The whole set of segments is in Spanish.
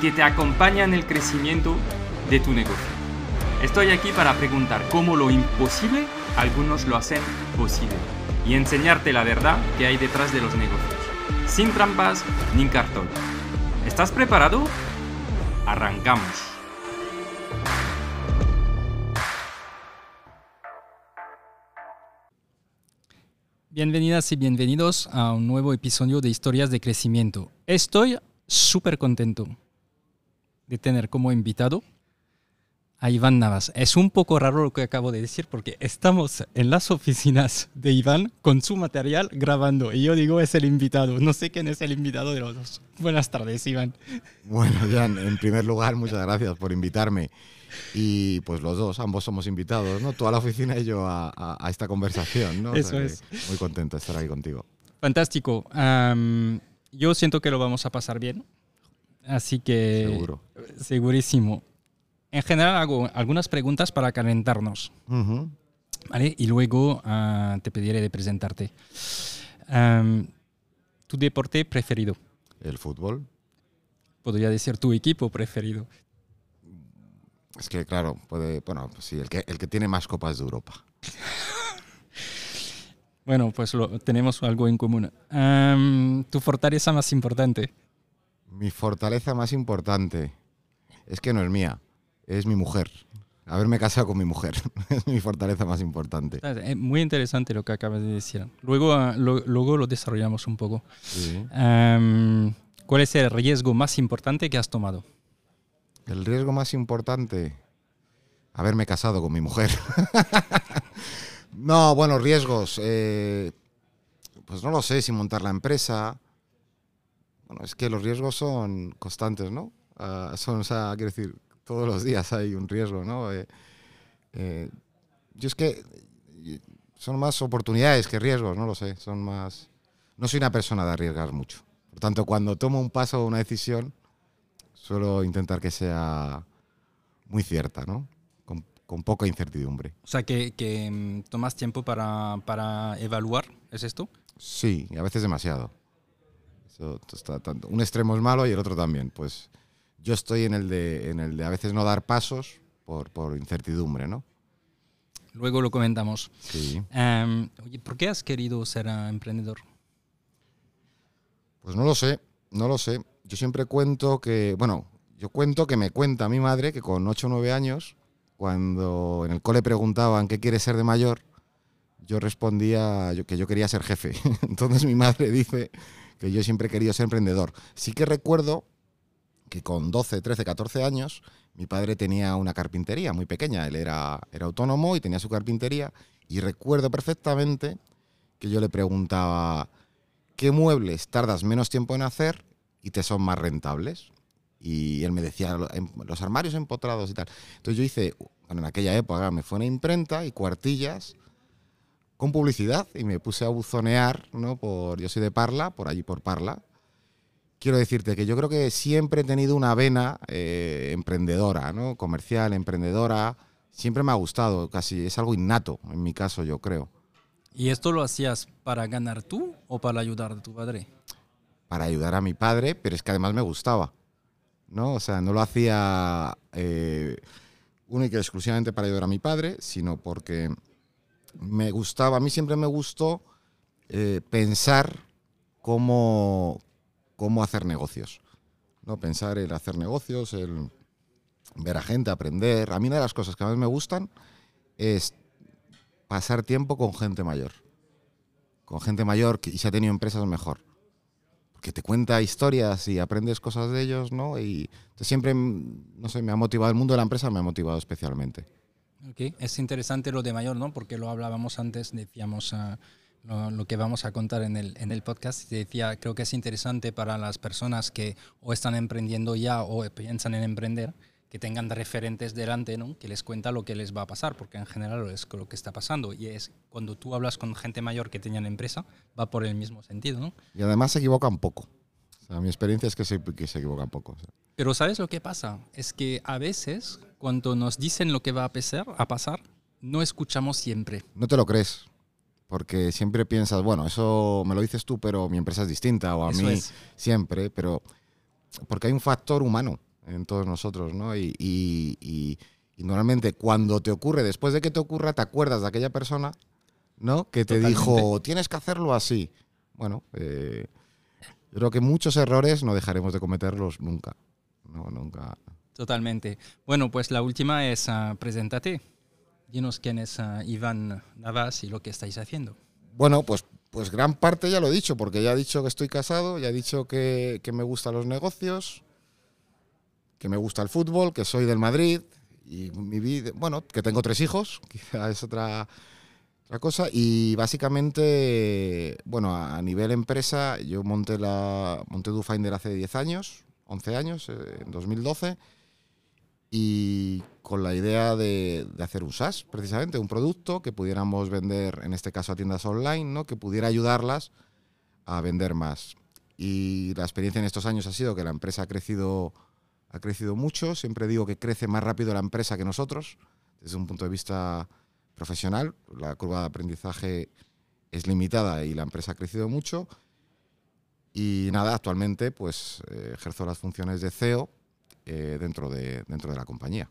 que te acompaña en el crecimiento de tu negocio. Estoy aquí para preguntar cómo lo imposible algunos lo hacen posible y enseñarte la verdad que hay detrás de los negocios, sin trampas ni cartón. ¿Estás preparado? Arrancamos. Bienvenidas y bienvenidos a un nuevo episodio de Historias de Crecimiento. Estoy súper contento de tener como invitado a Iván Navas. Es un poco raro lo que acabo de decir porque estamos en las oficinas de Iván con su material grabando y yo digo es el invitado. No sé quién es el invitado de los dos. Buenas tardes, Iván. Bueno, Jan, en primer lugar, muchas gracias por invitarme. Y pues los dos, ambos somos invitados, ¿no? Toda la oficina y yo a, esta conversación, ¿no? Eso es. Muy contento de estar ahí contigo. Fantástico. yo siento que lo vamos a pasar bien. Así que... Seguro. Segurísimo. En general hago algunas preguntas para calentarnos. ¿Vale? Y luego ah, te pediré de presentarte. ¿Tu deporte preferido? El fútbol. Podría decir tu equipo preferido. Es que, claro, puede, bueno, pues sí, el que, el que tiene más copas de Europa. bueno, pues lo, tenemos algo en común. ¿Tu fortaleza más importante? Mi fortaleza más importante es que no es mía, es mi mujer. Haberme casado con mi mujer es mi fortaleza más importante. Es muy interesante lo que acabas de decir. Luego, ah, lo, luego lo desarrollamos un poco. ¿Cuál es el riesgo más importante que has tomado? El riesgo más importante, haberme casado con mi mujer. no, bueno, riesgos. Eh, pues no lo sé, si montar la empresa, bueno, es que los riesgos son constantes, ¿no? Ah, son, o sea, quiero decir, todos los días hay un riesgo, ¿no? Eh, eh, yo es que son más oportunidades que riesgos, no lo sé, son más... No soy una persona de arriesgar mucho. Por tanto, cuando tomo un paso o una decisión, suelo intentar que sea muy cierta, ¿no? Con, poca incertidumbre. O sea, que, que mm, tomas tiempo para, para evaluar, ¿es esto? Sí, y a veces demasiado un extremo es malo y el otro también. Pues yo estoy en el de, en el de a veces no dar pasos por, por incertidumbre, ¿no? Luego lo comentamos. Sí. Em, ¿Por qué has querido ser ah, emprendedor? Pues no lo sé, no lo sé. Yo siempre cuento que, bueno, yo cuento que me cuenta mi madre que con 8 o 9 años, cuando en el cole preguntaban qué quiere ser de mayor, yo respondía que yo quería ser jefe. Entonces mi madre dice que yo siempre he querido ser emprendedor. Sí que recuerdo que con 12, 13, 14 años mi padre tenía una carpintería muy pequeña. Él era, era autónomo y tenía su carpintería. Y recuerdo perfectamente que yo le preguntaba, ¿qué muebles tardas menos tiempo en hacer y te son más rentables? Y él me decía, los armarios empotrados y tal. Entonces yo hice, bueno, en aquella época me fue una imprenta y cuartillas con publicidad y me puse a buzonear, ¿no? Por, yo soy de Parla, por allí por Parla. Quiero decirte que yo creo que siempre he tenido una vena eh, emprendedora, ¿no? Comercial, emprendedora. Siempre me ha gustado, casi es algo innato en mi caso, yo creo. ¿Y esto lo hacías para ganar tú o para ayudar a tu padre? Para ayudar a mi padre, pero es que además me gustaba, ¿no? O sea, no lo hacía eh, única y exclusivamente para ayudar a mi padre, sino porque me gustaba, a mí siempre me gustó eh, pensar cómo, cómo hacer negocios. ¿no? Pensar el hacer negocios, el, ver a gente, aprender. A mí una de las cosas que más me gustan es pasar tiempo con gente mayor. Con gente mayor que, y se ha tenido empresas mejor. Porque te cuenta historias y aprendes cosas de ellos, ¿no? Y siempre, no sé, me ha motivado, el mundo de la empresa me ha motivado especialmente. Okay. Es interesante lo de mayor, ¿no? Porque lo hablábamos antes, decíamos... Uh lo, que vamos a contar en el, en el podcast. Decía, creo que es interesante para las personas que o están emprendiendo ya o piensan en emprender, que tengan referentes delante, ¿no? que les cuenta lo que les va a pasar, porque en general es lo que está pasando. Y es cuando tú hablas con gente mayor que tenían empresa, va por el mismo sentido. ¿no? Y además se equivocan poco. mi experiencia es que se, que se equivocan poco. Pero ¿sabes lo que pasa? Es que a veces, cuando nos dicen lo que va a pasar, a pasar no escuchamos siempre. No te lo crees porque siempre piensas, bueno, eso me lo dices tú, pero mi empresa es distinta, o a mí siempre, pero porque hay un factor humano en todos nosotros, ¿no? Y, normalmente cuando te ocurre, después de que te ocurra, te acuerdas de aquella persona, ¿no? Que te dijo, tienes que hacerlo así. Bueno, eh, yo creo que muchos errores no dejaremos de cometerlos nunca. No, nunca. Totalmente. Bueno, pues la última es, uh, preséntate. Dinos quién es ah, Iván Navas y lo que estáis haciendo. Bueno, pues, pues gran parte ya lo he dicho, porque ya he dicho que estoy casado, ya he dicho que, me gustan los negocios, que me gusta el fútbol, que soy del Madrid y mi vida, bueno, que tengo tres hijos, quizá es otra, otra cosa. Y básicamente, bueno, a nivel empresa, yo monté la monté DoFinder hace 10 años, 11 años, eh, en 2012 y con la idea de, hacer un SaaS, precisamente, un producto que pudiéramos vender, en este caso a tiendas online, ¿no? que pudiera ayudarlas a vender más. Y la experiencia en estos años ha sido que la empresa ha crecido, ha crecido mucho. Siempre digo que crece más rápido la empresa que nosotros, desde un punto de vista profesional. La curva de aprendizaje es limitada y la empresa ha crecido mucho. Y nada, actualmente pues eh, ejerzo las funciones de CEO eh, dentro, de, dentro de la compañía.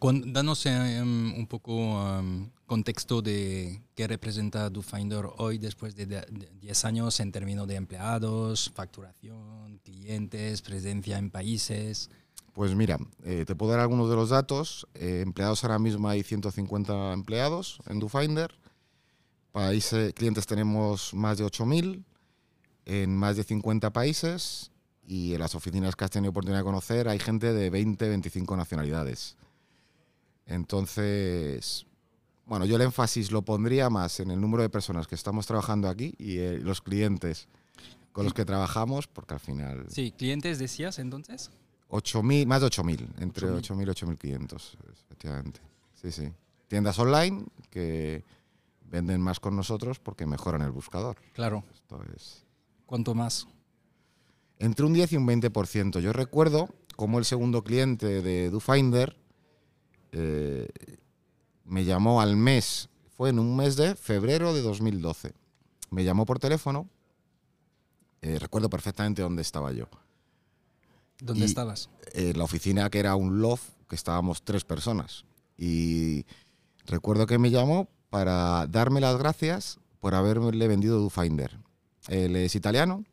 danos em, un poco um, contexto de qué representa DoFinder hoy después de 10 años en términos de empleados, facturación, clientes, presencia en países. Pues mira, eh, te puedo dar algunos de los datos. Eh, empleados ahora mismo hay 150 empleados en DoFinder. Países, clientes tenemos más de 8.000 en más de 50 países y en las oficinas que has tenido oportunidad de conocer hay gente de 20, 25 nacionalidades. Entonces, bueno, yo el énfasis lo pondría más en el número de personas que estamos trabajando aquí y eh, los clientes con los que trabajamos, porque al final... Sí, clientes decías entonces. 8.000, más de 8.000, entre 8.000 y 8.500, efectivamente. Sí, sí. Tiendas online que venden más con nosotros porque mejoran el buscador. Claro. Esto es... ¿Cuánto más? Entre un 10 y un 20%. Yo recuerdo como el segundo cliente de DoFinder eh, me llamó al mes, fue en un mes de febrero de 2012. Me llamó por teléfono, eh, recuerdo perfectamente dónde estaba yo. ¿Dónde estabas? En la oficina que era un loft, que estábamos tres personas. Y recuerdo que me llamó para darme las gracias por haberle vendido DoFinder. Él es italiano,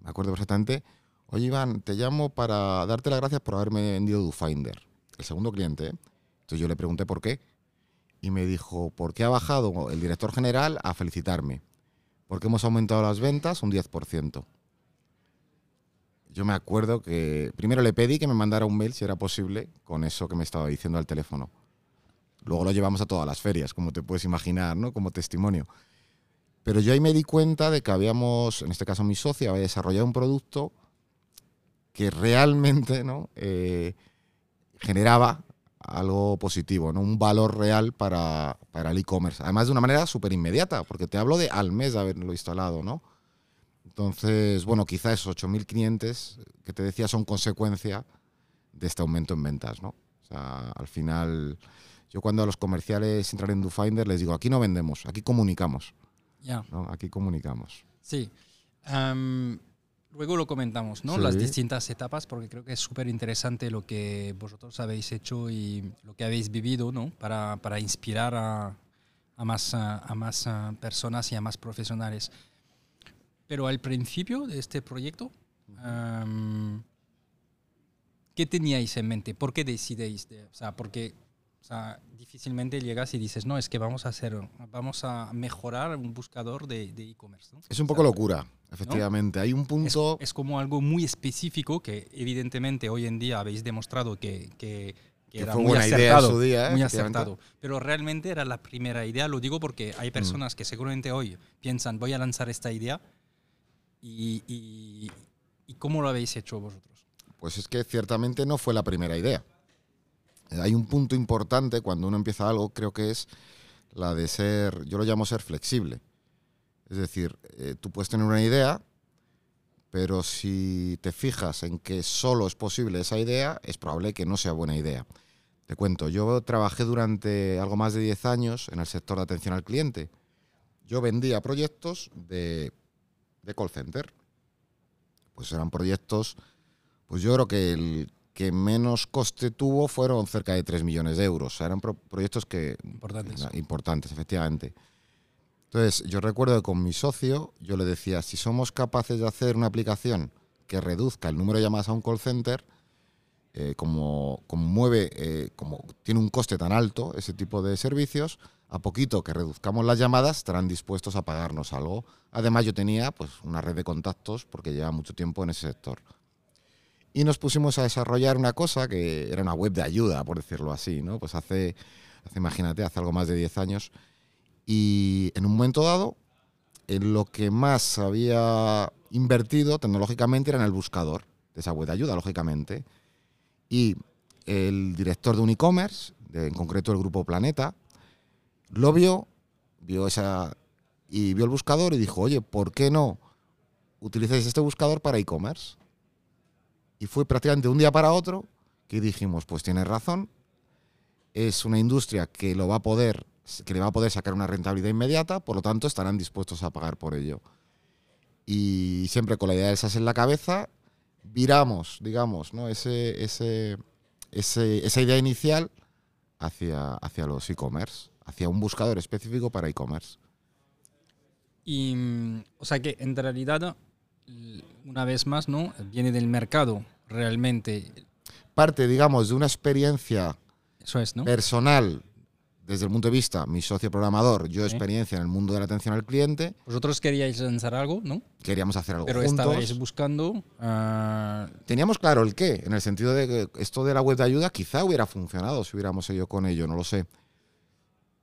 me acuerdo perfectamente, oye Iván, te llamo para darte las gracias por haberme vendido DoFinder, el segundo cliente. Entonces yo le pregunté por qué y me dijo, ¿por qué ha bajado el director general a felicitarme? Porque hemos aumentado las ventas un 10%. Yo me acuerdo que primero le pedí que me mandara un mail si era posible con eso que me estaba diciendo al teléfono. Luego lo llevamos a todas las ferias, como te puedes imaginar, ¿no? Como testimonio. Pero yo ahí me di cuenta de que habíamos, en este caso mi socia, había desarrollado un producto que realmente ¿no? Eh, generaba algo positivo, ¿no? un valor real para, el e-commerce. Además de una manera súper inmediata, porque te hablo de al mes de haberlo instalado. ¿no? Entonces, bueno, quizá esos 8.000 clientes que te decía son consecuencia de este aumento en ventas. ¿no? O sea, al final, yo cuando a los comerciales entran en DoFinder les digo, aquí no vendemos, aquí comunicamos. Aquí comunicamos. Sí. luego lo comentamos, ¿no? Las distintas etapas, porque creo que es súper interesante lo que vosotros habéis hecho y lo que habéis vivido, ¿no? Para, para inspirar a, a, más, a, más personas y a más profesionales. Pero al principio de este proyecto, ¿qué teníais en mente? ¿Por qué decidéis? De, o sea, porque o sea, difícilmente llegas y dices, no, es que vamos a hacer, vamos a mejorar un buscador de e-commerce. ¿no? Es un poco locura, efectivamente. Hay un punto... Es, es, como algo muy específico que evidentemente hoy en día habéis demostrado que, que, que era fue muy buena acertado. idea en su día, ¿eh? muy acertado. Pero realmente era la primera idea, lo digo porque hay personas que seguramente hoy piensan, voy a lanzar esta idea y, y, y ¿cómo lo habéis hecho vosotros? Pues es que ciertamente no fue la primera idea. Hay un punto importante cuando uno empieza algo, creo que es la de ser, yo lo llamo ser flexible. Es decir, eh, tú puedes tener una idea, pero si te fijas en que solo es posible esa idea, es probable que no sea buena idea. Te cuento, yo trabajé durante algo más de 10 años en el sector de atención al cliente. Yo vendía proyectos de, de call center. Pues eran proyectos, pues yo creo que el que menos coste tuvo fueron cerca de 3 millones de euros. O sea, eran pro proyectos que Importantes. importantes, efectivamente. Entonces, yo recuerdo que con mi socio yo le decía, si somos capaces de hacer una aplicación que reduzca el número de llamadas a un call center, eh, como, como mueve, eh, como tiene un coste tan alto ese tipo de servicios, a poquito que reduzcamos las llamadas estarán dispuestos a pagarnos algo. Además, yo tenía pues una red de contactos porque llevaba mucho tiempo en ese sector. Y nos pusimos a desarrollar una cosa que era una web de ayuda, por decirlo así, ¿no? Pues hace, hace imagínate, hace algo más de 10 años. Y en un momento dado, en lo que más había invertido tecnológicamente era en el buscador de esa web de ayuda, lógicamente. Y el director de un e-commerce, en concreto el grupo Planeta, lo vio, vio esa y vio el buscador y dijo, oye, ¿por qué no utilizáis este buscador para e-commerce? Y fue prácticamente un día para otro que dijimos, pues tienes razón, es una industria que lo va a poder, que le va a poder sacar una rentabilidad inmediata, por lo tanto estarán dispuestos a pagar por ello. Y siempre con la idea de esas en la cabeza, viramos, digamos, ¿no? ese, ese, ese, esa idea inicial hacia, hacia los e-commerce, hacia un buscador específico para e-commerce. Y, mm, o sea que en realidad, una vez más, ¿no? Viene del mercado, realmente. Parte, digamos, de una experiencia Eso es, ¿no? personal desde el punto de vista, mi socio programador, yo experiencia en el mundo de la atención al cliente, Vosotros queríais lanzar algo, ¿no? queríamos hacer algo Pero juntos. estabais buscando... ah, Teníamos claro el qué, en el sentido de que esto de la web de ayuda quizá hubiera funcionado si hubiéramos seguido con ello, no lo sé.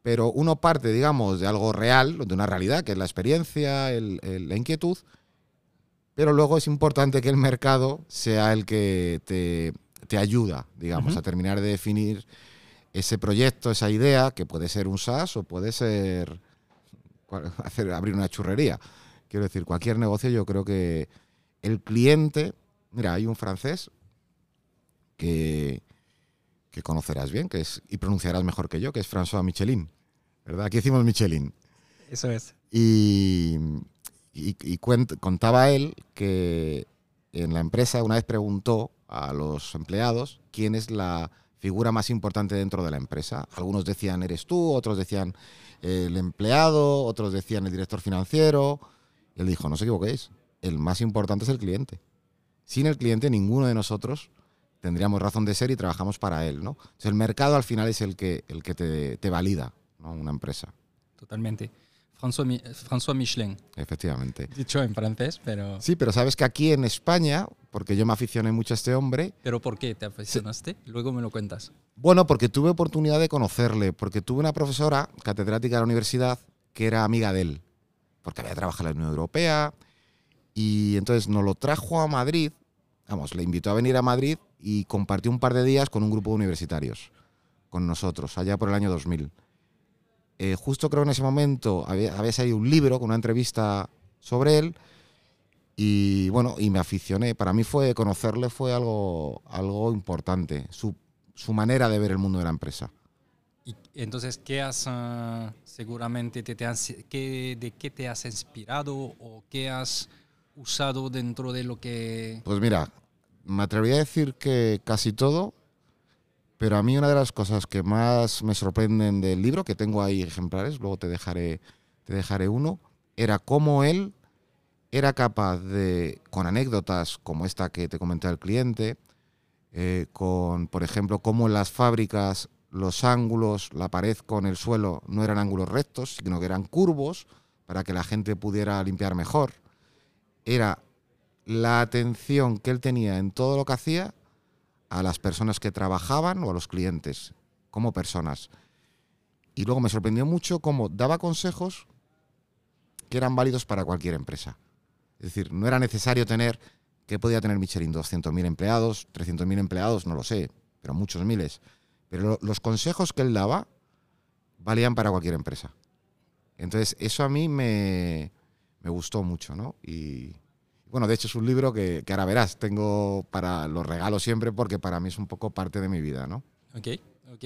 Pero uno parte, digamos, de algo real, de una realidad, que es la experiencia, el- el- la inquietud, pero luego es importante que el mercado sea el que te, te ayuda, digamos, a terminar de definir ese proyecto, esa idea, que puede ser un SaaS o puede ser hacer, abrir una churrería. Quiero decir, cualquier negocio yo creo que el cliente, mira, hay un francés que, que conocerás bien, que es, y pronunciarás mejor que yo, que es François Michelin, ¿verdad? Aquí decimos Michelin. Eso es. Y, y- y cuent- contaba él que en la empresa una vez preguntó a los empleados quién es la figura más importante dentro de la empresa. Algunos decían eres tú, otros decían el empleado, otros decían el director financiero. Él dijo, no os equivoquéis, el más importante es el cliente. Sin el cliente ninguno de nosotros tendríamos razón de ser y trabajamos para él. ¿no? Entonces, el mercado al final es el que, el que te, te valida, ¿no? una empresa, Totalmente. François, François Michelin. efectivamente. Dicho en francés, pero... Sí, pero sabes que aquí en España, porque yo me aficioné mucho a este hombre, ¿Pero por qué te aficionaste? Luego me lo cuentas. bueno, porque tuve oportunidad de conocerle, porque tuve una profesora catedrática de la universidad que era amiga de él, porque había trabajado en la Unión Europea, y entonces nos lo trajo a Madrid, vamos, le invitó a venir a Madrid y compartió un par de días con un grupo de universitarios, con nosotros, allá por el año 2000. Eh, justo creo en ese momento había, había salido un libro con una entrevista sobre él, y bueno, y me aficioné. Para mí fue conocerle fue algo, algo importante, su, su manera de ver el mundo de la empresa. Y entonces, ¿qué has, ah, seguramente, te, te has- qué- de qué te has inspirado o qué has usado dentro de lo que... Pues mira, me atrevería a decir que casi todo, pero a mí una de las cosas que más me sorprenden del libro, que tengo ahí ejemplares, luego te dejaré, te dejaré uno, era cómo él era capaz de, con anécdotas como esta que te comenté al cliente, eh, con, por ejemplo, cómo en las fábricas los ángulos, la pared con el suelo no eran ángulos rectos, sino que eran curvos para que la gente pudiera limpiar mejor. Era la atención que él tenía en todo lo que hacía a las personas que trabajaban o a los clientes, como personas. Y luego me sorprendió mucho cómo daba consejos que eran válidos para cualquier empresa. Es decir, no era necesario tener, que podía tener Michelin 200.000 empleados, 300.000 empleados, no lo sé, pero muchos miles. Pero los consejos que él daba valían para cualquier empresa. Entonces, eso a mí me, me gustó mucho, ¿no? Y bueno, de hecho es un libro que, que ahora verás, tengo para los regalos siempre porque para mí es un poco parte de mi vida, ¿no? Ok. Ok.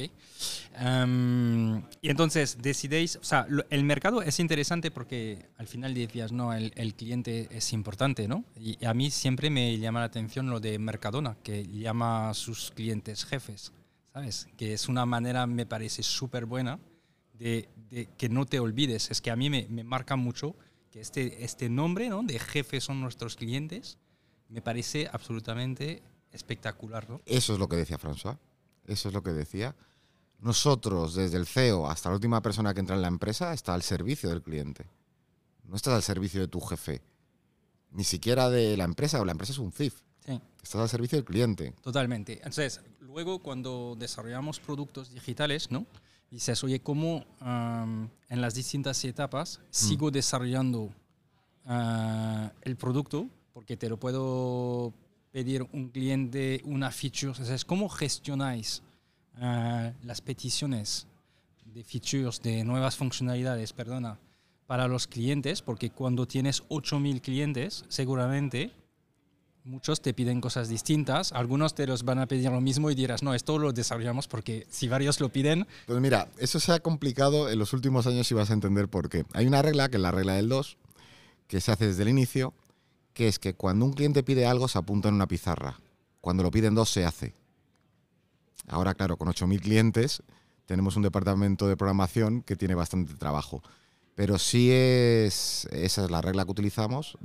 Em, y entonces decidéis, o sea, el mercado es interesante porque al final decías, no, el, el, cliente es importante, ¿no? Y a mí siempre me llama la atención lo de Mercadona, que llama a sus clientes jefes, ¿sabes? Que es una manera, me parece súper buena de, de, que no te olvides. Es que a mí me, me marca mucho que este, este nombre, ¿no? De jefes son nuestros clientes, me parece absolutamente espectacular, ¿no? Eso es lo que decía François. Eso es lo que decía. Nosotros, desde el CEO hasta la última persona que entra en la empresa, está al servicio del cliente. No estás al servicio de tu jefe. Ni siquiera de la empresa, o la empresa es un CIF. Sí. Estás al servicio del cliente. Totalmente. Entonces, luego cuando desarrollamos productos digitales, ¿no? Dices, oye, ¿cómo um, en las distintas etapas sigo desarrollando uh, el producto? Porque te lo puedo pedir un cliente una feature. Entonces, ¿cómo gestionáis uh, las peticiones de features, de nuevas funcionalidades, perdona, para los clientes? Porque cuando tienes 8.000 clientes, seguramente muchos te piden cosas distintas, algunos te los van a pedir lo mismo y dirás, no, esto lo desarrollamos porque si varios lo piden... Pues mira, eso se ha complicado en los últimos años y vas a entender por qué. Hay una regla, que es la regla del 2, que se hace desde el inicio, que es que cuando un cliente pide algo se apunta en una pizarra. Cuando lo piden dos se hace. Ahora, claro, con 8.000 clientes tenemos un departamento de programación que tiene bastante trabajo. Pero sí es, esa es la regla que utilizamos.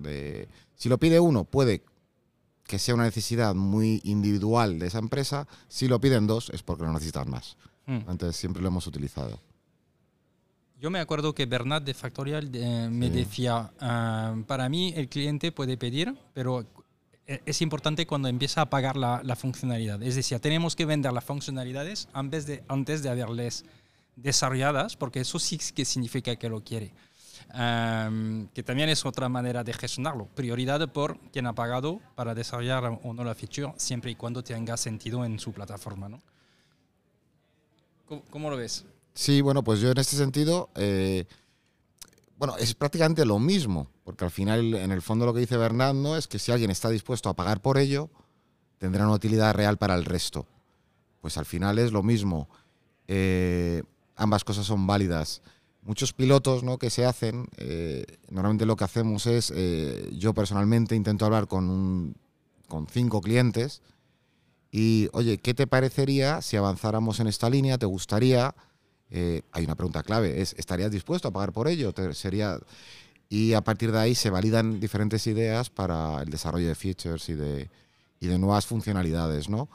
Si lo pide uno, puede que sea una necesidad muy individual de esa empresa. Si lo piden dos, es porque lo necesitan más. Hmm. Entonces siempre lo hemos utilizado. Yo me acuerdo que Bernat de Factorial eh, me Sí. decía, ah, para mí el cliente puede pedir, pero e- es importante cuando empieza a pagar la, la funcionalidad. Es decir, tenemos que vender las funcionalidades antes de, antes de haberles desarrolladas, porque eso sí que significa que lo quiere. Am, que también es otra manera de gestionarlo. Prioridad por quien ha pagado para desarrollar o no la feature, siempre y cuando tenga sentido en su plataforma. ¿no? ¿Cómo, cómo lo ves? Sí, bueno, pues yo en este sentido, eh, bueno, es prácticamente lo mismo, porque al final, en el fondo, lo que dice Bernardo es que si alguien está dispuesto a pagar por ello, tendrá una utilidad real para el resto. Pues al final es lo mismo. Eh, ambas cosas son válidas. Muchos pilotos ¿no? que se hacen, eh, normalmente lo que hacemos es, eh, yo personalmente intento hablar con, con cinco clientes y, oye, ¿qué te parecería si avanzáramos en esta línea? ¿Te gustaría? Eh, hay una pregunta clave, es, ¿estarías dispuesto a pagar por ello? Sería, y a partir de ahí se validan diferentes ideas para el desarrollo de features y de, y de nuevas funcionalidades, ¿no?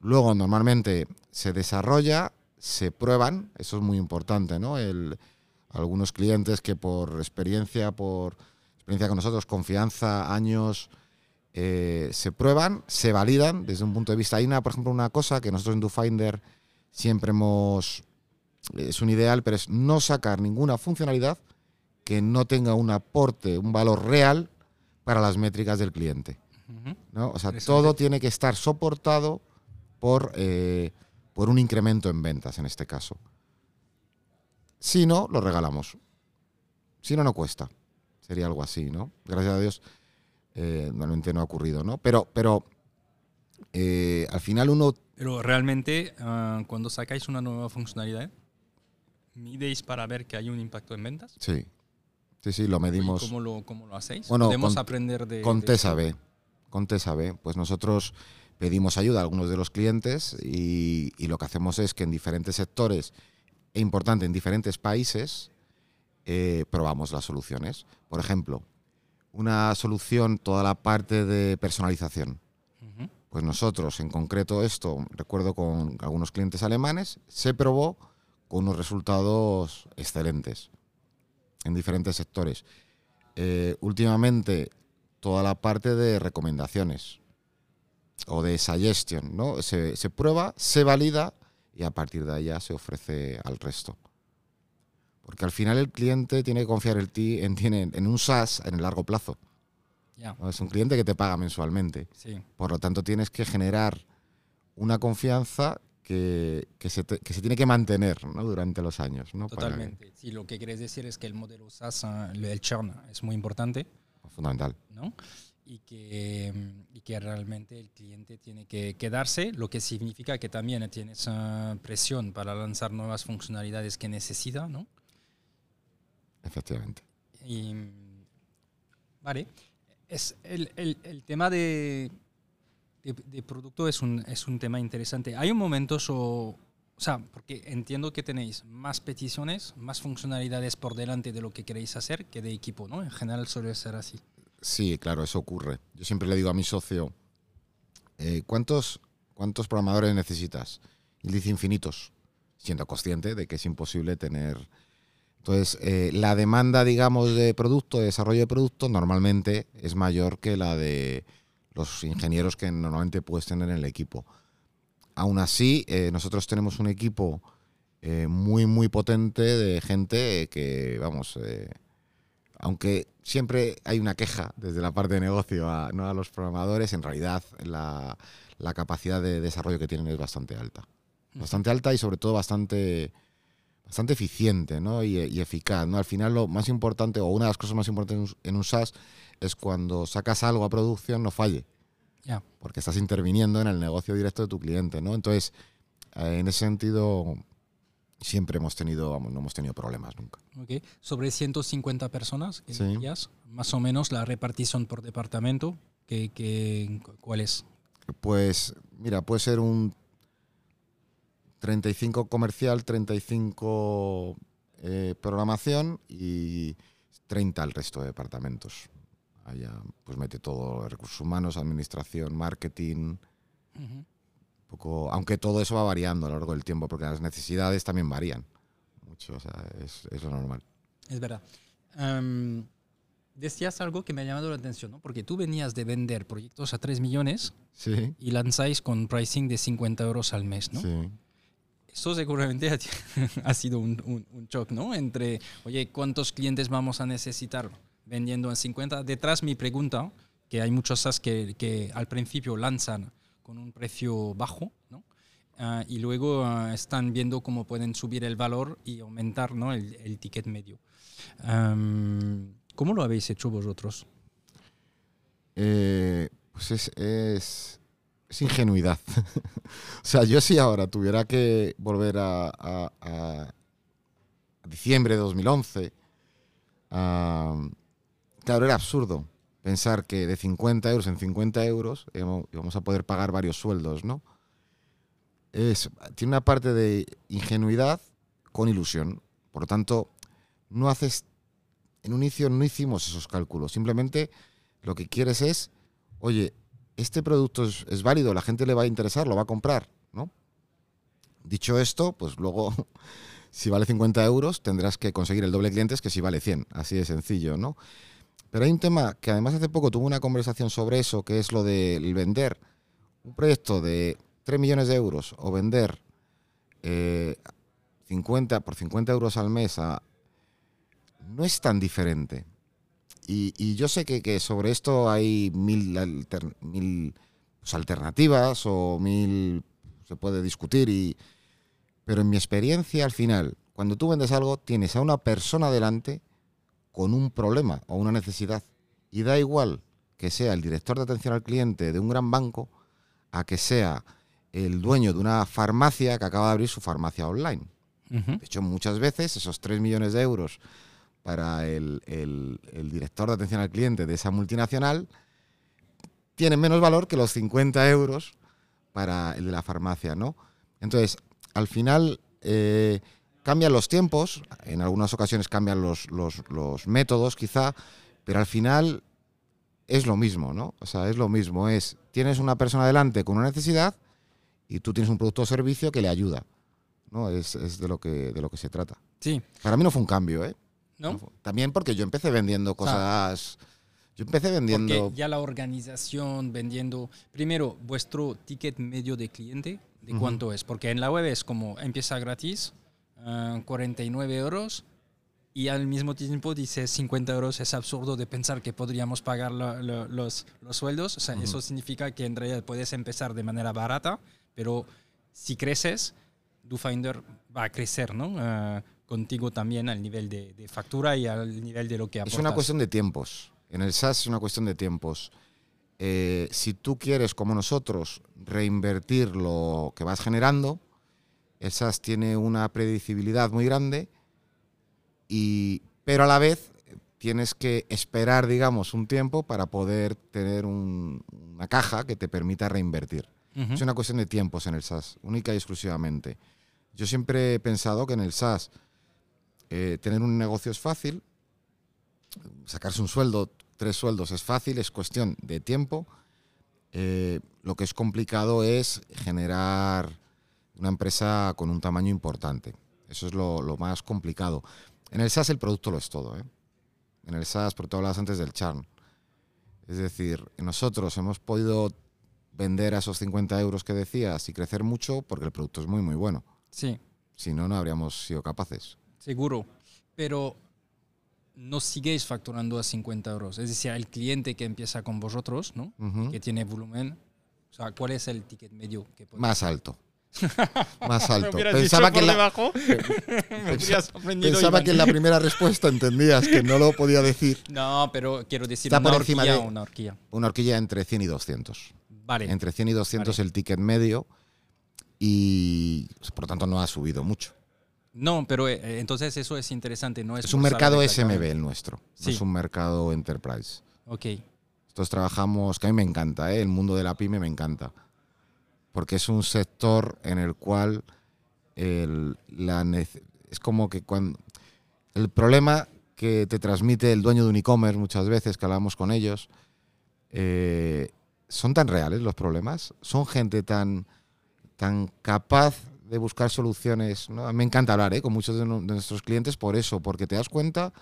Luego, normalmente se desarrolla, se prueban, eso es muy importante, ¿no? El, algunos clientes que por experiencia, por experiencia con nosotros, confianza, años, eh, se prueban, se validan desde un punto de vista. Hay una, por ejemplo, una cosa que nosotros en DoFinder siempre hemos es un ideal, pero es no sacar ninguna funcionalidad que no tenga un aporte, un valor real para las métricas del cliente. ¿no? O sea, todo tiene que estar soportado por, eh, por un incremento en ventas, en este caso. Si no, lo regalamos. Si no, no cuesta. Sería algo así, ¿no? Gracias a Dios, eh, normalmente no ha ocurrido, ¿no? Pero, pero eh, al final uno Pero realmente, ah, cuando sacáis una nueva funcionalidad, ¿midéis para ver que hay un impacto en ventas? Sí, sí, sí, lo ¿Y medimos ¿Cómo lo, cómo lo hacéis? Bueno, ¿Podemos con- aprender de...? con de- TESA B. Con TESA B, pues nosotros pedimos ayuda a algunos de los clientes y, y lo que hacemos es que en diferentes sectores, e importante, en diferentes países, eh, probamos las soluciones. Por ejemplo, una solución, toda la parte de personalización. Pues nosotros, en concreto esto, recuerdo con algunos clientes alemanes, se probó con unos resultados excelentes en diferentes sectores. Eh, últimamente, toda la parte de recomendaciones o de suggestion, ¿no? Se, se prueba, se valida y a partir de ya se ofrece al resto. Porque al final el cliente tiene que confiar en ti en, tiene- en un SaaS en el largo plazo. Ya, ¿no? Es un cliente que te paga mensualmente. sí. Por lo tanto, tienes que generar una confianza que, que se, te- que se tiene que mantener ¿no? durante los años. ¿no? Para que- Totalmente. Sí, lo que quieres decir es que el modelo SaaS, ah, el churn es muy importante, fundamental. ¿no? Y que, mm, y que realmente el cliente tiene que quedarse, lo que significa que también tienes presión para lanzar nuevas funcionalidades que necesita, ¿no? Efectivamente. Y, mm, vale, es el, el- el tema de, de, de producto es un, es un tema interesante. Hay un momento, o, o sea, porque entiendo que tenéis más peticiones, más funcionalidades por delante de lo que queréis hacer que de equipo, ¿no? En general suele ser así. Sí, claro, eso ocurre. Yo siempre le digo a mi socio, eh, ¿cuántos, ¿cuántos programadores necesitas? Y él dice infinitos, siendo consciente de que es imposible tener... Entonces, eh, la demanda, digamos, de producto, de desarrollo de producto, normalmente es mayor que la de los ingenieros que normalmente puedes tener en el equipo. Aún así, eh, nosotros tenemos un equipo muy, muy potente de gente que, vamos, aunque siempre hay una queja desde la parte de negocio a, ¿no? a los programadores, en realidad la, la capacidad de desarrollo que tienen es bastante alta. Bastante alta y sobre todo bastante, bastante eficiente ¿no? y, y eficaz. ¿no? Al final lo más importante, o una de las cosas más importantes en un- SaaS, es cuando sacas algo a producción no falle porque estás interviniendo en el negocio directo de tu cliente, ¿no? Entonces, eh, en ese sentido, siempre hemos tenido, vamos, no hemos tenido problemas nunca. Ok. Sobre 150 personas, que Sí. más o menos la repartición por departamento, que, que, ¿cuál es? Pues, mira, puede ser un 35 comercial, 35 eh, programación y 30 al resto de departamentos. Allá, pues mete todo, recursos humanos, administración, marketing, Ujú. Poco, aunque todo eso va variando a lo largo del tiempo, porque las necesidades también varían mucho, o sea, es, es lo normal. Es verdad. Em, decías algo que me ha llamado la atención, ¿no? Porque tú venías de vender proyectos a 3 millones Sí, y lanzáis con pricing de 50 euros al mes, ¿no? sí. Eso seguramente ha, ha sido un, un, un shock, ¿no? Entre, oye, ¿cuántos clientes vamos a necesitar vendiendo en 50? Detrás mi pregunta, que hay muchos SaaS que, que al principio lanzan con un precio bajo, ¿no? Ah, y luego ah, están viendo cómo pueden subir el valor y aumentar ¿no? el, ticket medio. ¿Cómo lo habéis hecho vosotros? Eh, pues es, ingenuidad. o sea, yo si ahora tuviera que volver a, a- a- a diciembre de 2011, ah, claro, era absurdo pensar que de 50 euros en 50 euros íbamos íbamos a poder pagar varios sueldos, ¿no? Es, tiene una parte de ingenuidad con ilusión. Por lo tanto, no haces, en un inicio no hicimos esos cálculos. Simplemente lo que quieres es, oye, este producto es, válido, la gente le va a interesar, lo va a comprar, ¿no? Dicho esto, pues luego, si vale 50 euros, tendrás que conseguir el doble clientes que si vale 100, así de sencillo, ¿no? Pero hay un tema que además hace poco tuve una conversación sobre eso, que es lo del vender un proyecto de 3 millones de euros o vender eh, 50 por 50 euros al mes no es tan diferente. Y, yo sé que, sobre esto hay mil pues, alternativas o mil se puede discutir y pero en mi experiencia al final cuando tú vendes algo tienes a una persona delante con un problema o una necesidad y da igual que sea el director de atención al cliente de un gran banco a que sea el dueño de una farmacia que acaba de abrir su farmacia online. De hecho, muchas veces esos 3 millones de euros para el, el- el director de atención al cliente de esa multinacional tienen menos valor que los 50 euros para el de la farmacia, ¿no? Entonces, al final eh, cambian los tiempos, en algunas ocasiones cambian los, los- los métodos quizá, pero al final es lo mismo, ¿no? O sea, es lo mismo. Es, tienes una persona delante con una necesidad y tú tienes un producto o servicio que le ayuda. ¿no? Es, es de, lo que, de lo que se trata. Sí. Para mí no fue un cambio, ¿eh? ¿No? También porque yo empecé vendiendo cosas... Yo empecé vendiendo... Porque ya la organización vendiendo. Primero, vuestro ticket medio de cliente, ¿de cuánto es? Porque en la web es como empieza gratis, ah, 49 euros, y al mismo tiempo dice 50 euros. Es absurdo de pensar que podríamos pagar la- la- los, los sueldos. O sea, eso significa que en realidad puedes empezar de manera barata, pero si creces, DoFinder va a crecer, ¿no? Ah, contigo también al nivel de, de factura y al nivel de lo que Es aportas. una cuestión de tiempos. En el SaaS es una cuestión de tiempos. Eh, si tú quieres, como nosotros, reinvertir lo que vas generando, el SaaS tiene una predecibilidad muy grande, y, pero a la vez tienes que esperar, digamos, un tiempo para poder tener un- una caja que te permita reinvertir. Es una cuestión de tiempos en el SaaS, única y exclusivamente. Yo siempre he pensado que en el SaaS eh, tener un negocio es fácil, sacarse un sueldo, tres sueldos es fácil, es cuestión de tiempo. Eh, lo que es complicado es generar una empresa con un tamaño importante. Eso es lo, lo más complicado. En el SaaS el producto lo es todo. ¿eh? En el SaaS, por tú hablabas antes del churn. Es decir, nosotros hemos podido vender a esos 50 euros que decías y crecer mucho porque el producto es muy, muy bueno. Sí. Si no, no habríamos sido capaces. Seguro, pero no siguéis facturando a 50 euros. Es decir, el cliente que empieza con vosotros, ¿no? Que tiene volumen, o sea, ¿cuál es el ticket medio que podéis- Más alto. Más alto. Pensaba dicho que, por en la, debajo, me hubieras sorprendido, pensaba Iván. que en la primera respuesta entendías que no lo podía decir. No, pero quiero decir Está una por encima horquilla, de- una horquilla. Una horquilla entre 100 y 200. Vale, Entre 100 y 200 Vale. el ticket medio y por lo tanto no ha subido mucho. no, pero eh, entonces eso es interesante, no es Es un mercado SMB el nuestro, no Sí. es un mercado enterprise. Ok, Nosotros trabajamos, que a mí me encanta, ¿eh? el mundo de la pyme me encanta, porque es un sector en el cual el- la es como que cuando el problema que te transmite el dueño de un e-commerce muchas veces que hablamos con ellos eh, son tan reales los problemas, son gente tan tan capaz de buscar soluciones. ¿no? Me encanta hablar ¿eh? con muchos de, de nuestros clientes por eso, porque te das cuenta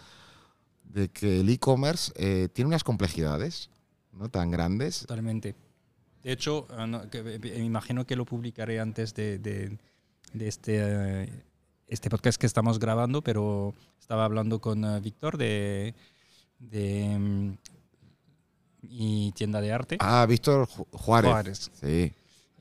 de que el e-commerce eh, tiene unas complejidades no tan grandes. totalmente. De hecho, ah, no, que- me imagino que lo publicaré antes de, de- de este, eh, este podcast que estamos grabando, pero estaba hablando con eh, Víctor de, de mm, mi tienda de arte. Ah, Víctor Ju- Juárez. Juárez. Sí,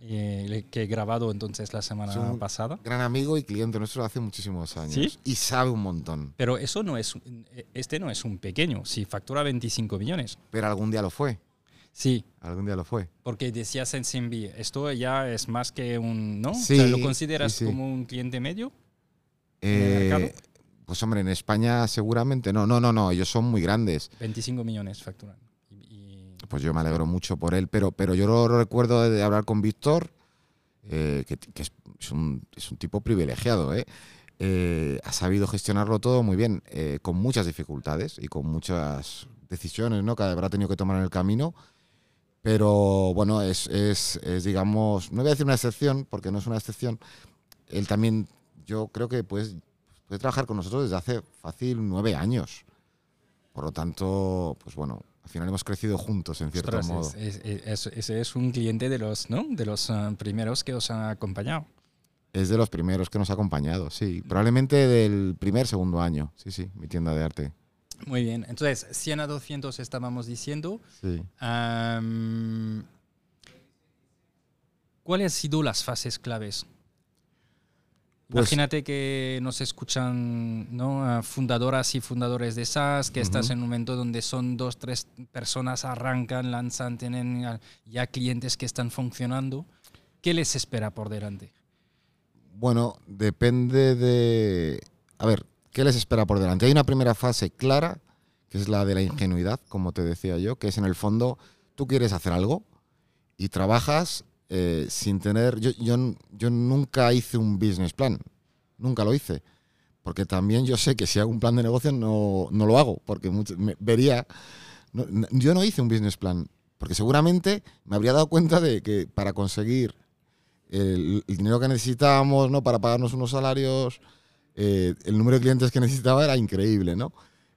eh, que he grabado entonces la semana Es un- pasada. gran amigo y cliente nuestro hace muchísimos años. ¿Sí? Y sabe un montón. Pero eso no es, eh, este no es un pequeño, si factura 25 millones. Pero algún día lo fue. Sí, Algún día lo fue. porque decías en Simbi, esto ya es más que un, ¿no? Sí, o sea, ¿Lo consideras sí, sí. como un cliente medio? Eh, pues hombre, en España seguramente no. No, no, no. Ellos son muy grandes. 25 millones facturan. Y, y- Pues yo me alegro mucho por él. Pero, pero yo lo recuerdo de hablar con Víctor, eh, que, que es, es un, es un tipo privilegiado. ¿eh? Eh, ha sabido gestionarlo todo muy bien, eh, con muchas dificultades y con muchas decisiones ¿no? que habrá tenido que tomar en el camino. Pero bueno, es, es, es, digamos, no voy a decir una excepción, porque no es una excepción. Él también, yo creo que pues, puede trabajar con nosotros desde hace fácil nueve años. Por lo tanto, pues bueno, al final hemos crecido juntos, en cierto ostras, modo. es- es- es- ese es un cliente de los, ¿no? de los ah, primeros que os han acompañado. Es de los primeros que nos ha acompañado, sí. Probablemente del primer, segundo año. Sí, sí, mi tienda de arte. Muy bien, entonces 100 a 200 estábamos diciendo. Sí. ¿Cuáles han sido las fases claves? Pues- Imagínate que nos escuchan ¿no? fundadoras y fundadores de SaaS, que estás en un momento donde son dos, tres personas, arrancan, lanzan, tienen ya clientes que están funcionando. ¿Qué les espera por delante? Bueno, depende de... A ver, ¿qué les espera por delante? Hay una primera fase clara, que es la de la ingenuidad, como te decía yo, que es en el fondo, tú quieres hacer algo y trabajas eh, sin tener... Yo, nunca hice un business plan, nunca lo hice, porque también yo sé que si hago un plan de negocio no, no lo hago, porque mucho- me- vería yo no hice un business plan, porque seguramente me habría dado cuenta de que para conseguir el, el dinero que necesitábamos, ¿no? Para pagarnos unos salarios, eh, el número de clientes que necesitaba era increíble, ¿no?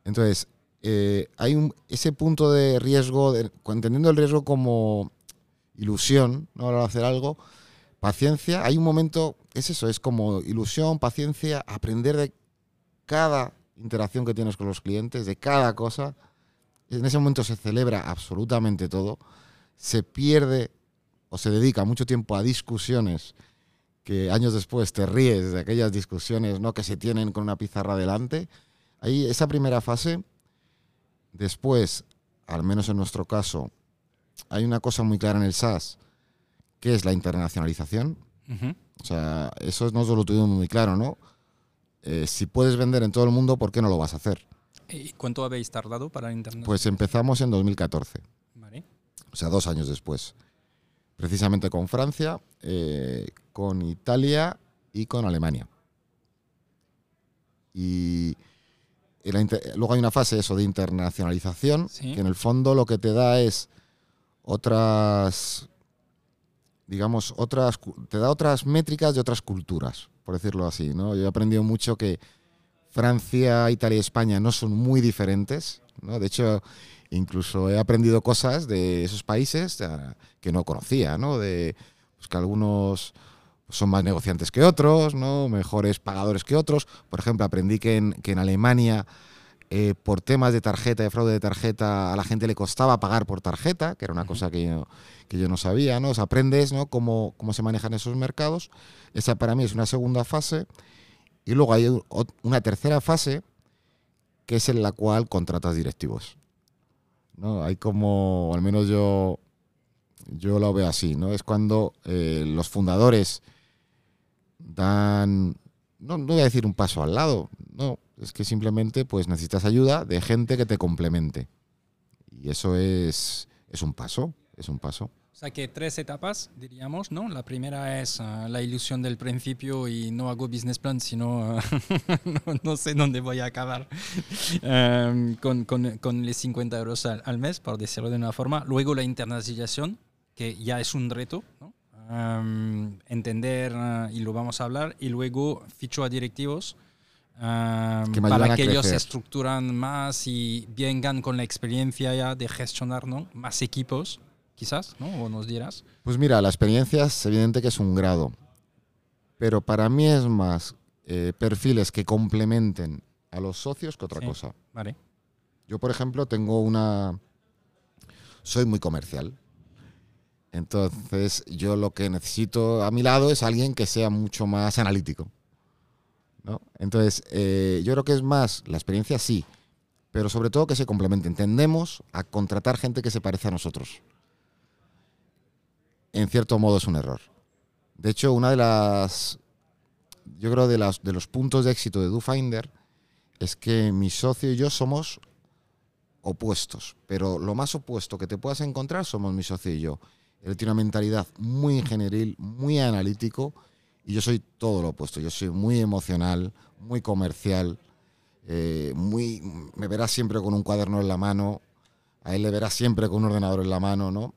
Entonces, eh, hay un, ese punto de riesgo, de- entendiendo el riesgo como ilusión, ¿no? A la hora de hacer algo, paciencia, hay un momento, es eso, es como ilusión, paciencia, aprender de cada interacción que tienes con los clientes, de cada cosa. En ese momento se celebra absolutamente todo, se pierde o se dedica mucho tiempo a discusiones que años después te ríes de aquellas discusiones ¿no? que se tienen con una pizarra delante. Ahí, esa primera fase, después, al menos en nuestro caso, hay una cosa muy clara en el SaaS, que es la internacionalización. Ujú. O sea, eso no lo tuvimos muy claro, ¿no? Eh, si puedes vender en todo el mundo, ¿por qué no lo vas a hacer? ¿Y cuánto habéis tardado para internet? Pues empezamos en 2014, Vale. o sea, dos años después. Precisamente con Francia, eh, con Italia y con Alemania. Y luego hay una fase eso de internacionalización, Sí. que en el fondo lo que te da es otras, digamos, otras, te da otras métricas de otras culturas, por decirlo así, ¿no? Yo he aprendido mucho que Francia, Italia y España no son muy diferentes, ¿no? De hecho, incluso he aprendido cosas de esos países eh, que no conocía, ¿no? De pues, que algunos son más negociantes que otros, ¿no? Mejores pagadores que otros. Por ejemplo, aprendí que en, que en Alemania, eh, por temas de tarjeta, de fraude de tarjeta, a la gente le costaba pagar por tarjeta, que era una cosa que yo, que yo no sabía, ¿no? O sea, aprendes, ¿no? Cómo, cómo se manejan esos mercados. Esa para mí es una segunda fase. Y luego hay una tercera fase, que es en la cual contratas directivos. ¿No? Hay como, al menos yo, yo lo veo así, ¿no? Es cuando eh, los fundadores dan, no, no voy a decir un paso al lado, no, es que simplemente pues necesitas ayuda de gente que te complemente. Y eso es, es un paso, es un paso. O sea que tres etapas, diríamos, ¿no? La primera es ah, la ilusión del principio y no hago business plan, sino ah, no, no sé dónde voy a acabar Em, con, con, con los 50 euros al, al mes, por decirlo de una forma. Luego la internacionalización, que ya es un reto, ¿no? Em, entender, ah, y lo vamos a hablar, y luego ficho a directivos. em, Que para que ellos se estructuran más y vengan con la experiencia ya de gestionar ¿no? más equipos, quizás, ¿no? O nos dirás. Pues mira, la experiencia es evidente que es un grado, pero para mí es más eh, perfiles que complementen a los socios que otra Sí. cosa. Vale. Yo, por ejemplo, tengo una... Soy muy comercial. Entonces, yo lo que necesito a mi lado es alguien que sea mucho más analítico. ¿no? Entonces, eh, yo creo que es más, la experiencia sí, pero sobre todo que se complementen. Tendemos a contratar gente que se parece a nosotros. En cierto modo es un error. De hecho, una de las... Yo creo de, las, de los puntos de éxito de DoFinder es que mi socio y yo somos opuestos, pero lo más opuesto que te puedas encontrar somos mi socio y yo. Él tiene una mentalidad muy ingenieril, muy analítico, y yo soy todo lo opuesto. Yo soy muy emocional, muy comercial, eh, muy, me verás siempre con un cuaderno en la mano, a él le verás siempre con un ordenador en la mano, ¿no?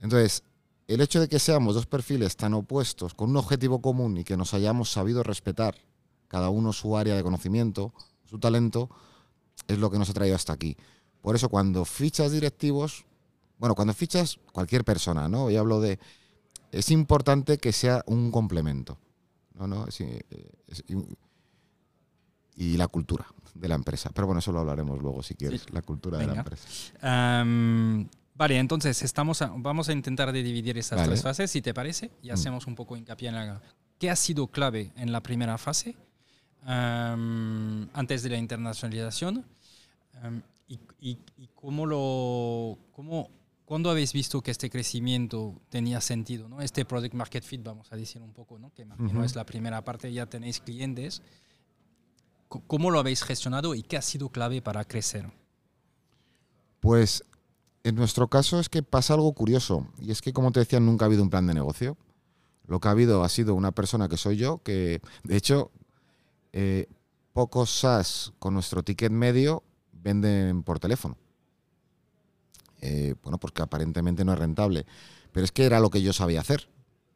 Entonces, el hecho de que seamos dos perfiles tan opuestos, con un objetivo común y que nos hayamos sabido respetar cada uno su área de conocimiento, su talento, es lo que nos ha traído hasta aquí. Por eso cuando fichas directivos, bueno, cuando fichas cualquier persona, ¿no? Yo hablo de, es importante que sea un complemento, ¿no? no es, eh, es- y la cultura de la empresa. Pero bueno, eso lo hablaremos luego si quieres, la cultura de la empresa. Vale, entonces estamos a- vamos a intentar de dividir estas Vale. tres fases, si te parece, y Mm. hacemos un poco hincapié en la... ¿Qué ha sido clave en la primera fase, am, antes de la internacionalización? Am, y, y- y cómo lo... Cómo, ¿Cuándo habéis visto que este crecimiento tenía sentido? ¿no? Este Product Market Fit, vamos a decir un poco, ¿no? que imagino Ujú. es la primera parte, ya tenéis clientes. ¿Cómo lo habéis gestionado y qué ha sido clave para crecer? Pues en nuestro caso es que pasa algo curioso, y es que como te decía, nunca ha habido un plan de negocio. Lo que ha habido ha sido una persona que soy yo, que de hecho eh, pocos SaaS con nuestro ticket medio venden por teléfono. eh, bueno, porque aparentemente no es rentable. Pero es que era lo que yo sabía hacer.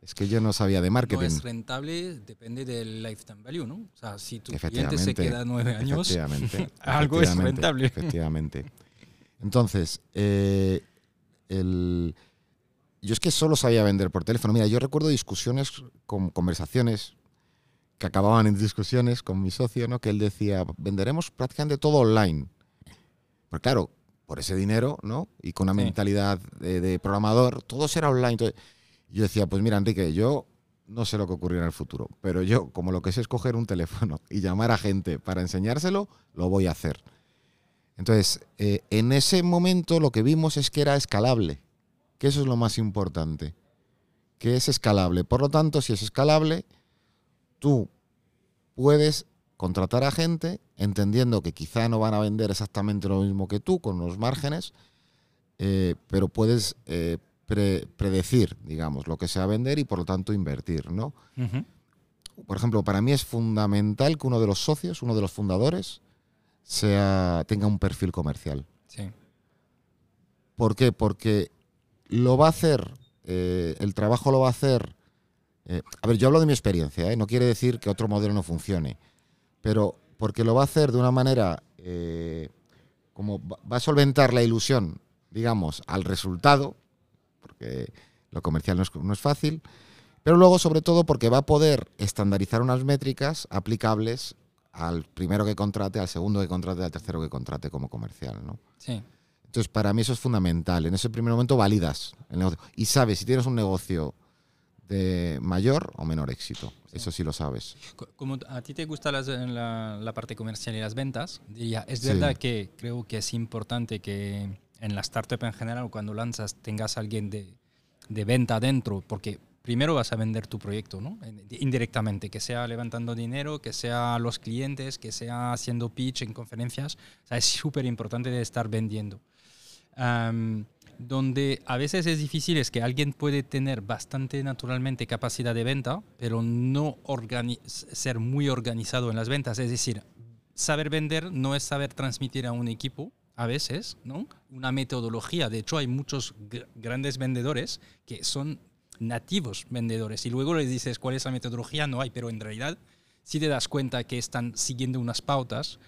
Es que yo no sabía de marketing. No es rentable, depende del lifetime value, ¿no? O sea, si tu cliente se queda nueve años, algo es rentable. Efectivamente. Entonces, eh, el, yo es que solo sabía vender por teléfono. Mira, yo recuerdo discusiones, con conversaciones que acababan en discusiones con mi socio, ¿no? Que él decía, venderemos prácticamente todo online. Pues claro, por ese dinero, ¿no? Y con una mentalidad de, programador, todo será online. yo decía, pues mira, Enrique, yo no sé lo que ocurrirá en el futuro, pero yo, como lo que sé es coger un teléfono y llamar a gente para enseñárselo, lo voy a hacer. Entonces, eh, en ese momento lo que vimos es que era escalable, que eso es lo más importante, que es escalable. Por lo tanto, si es escalable, tú puedes contratar a gente entendiendo que quizá no van a vender exactamente lo mismo que tú con los márgenes, eh, pero puedes eh, predecir, digamos, lo que se va a vender y por lo tanto invertir, ¿no? Por ejemplo, para mí es fundamental que uno de los socios, uno de los fundadores, sea, tenga un perfil comercial. Sí. ¿Por qué? Porque lo va a hacer, eh, el trabajo lo va a hacer eh, a ver, yo hablo de mi experiencia, ¿eh? no quiere decir que otro modelo no funcione, pero porque lo va a hacer de una manera como va a solventar la ilusión, digamos, al resultado, porque lo comercial no es, no es fácil, pero luego sobre todo porque va a poder estandarizar unas métricas aplicables al primero que contrate, al segundo que contrate, al tercero que contrate como comercial, ¿no? Sí. Entonces, para mí eso es fundamental. En ese primer momento validas el negocio. Y sabes, si tienes un negocio de mayor o menor éxito. Eso sí lo sabes. Como a ti te gusta la, parte comercial y las ventas, diría, es verdad que creo que es importante que en la startup en general, cuando lanzas, tengas alguien de, de venta dentro, porque primero vas a vender tu proyecto, ¿no? Indirectamente, que sea levantando dinero, que sea los clientes, que sea haciendo pitch en conferencias. Es súper importante estar vendiendo donde a veces es difícil es que alguien puede tener bastante naturalmente capacidad de venta, pero no ser muy organizado en las ventas. Es decir, saber vender no es saber transmitir a un equipo a veces, ¿no? Una metodología. De hecho, hay muchos grandes vendedores que son nativos vendedores y luego les dices cuál es la metodología, no hay, pero en realidad si te das cuenta que están siguiendo unas pautas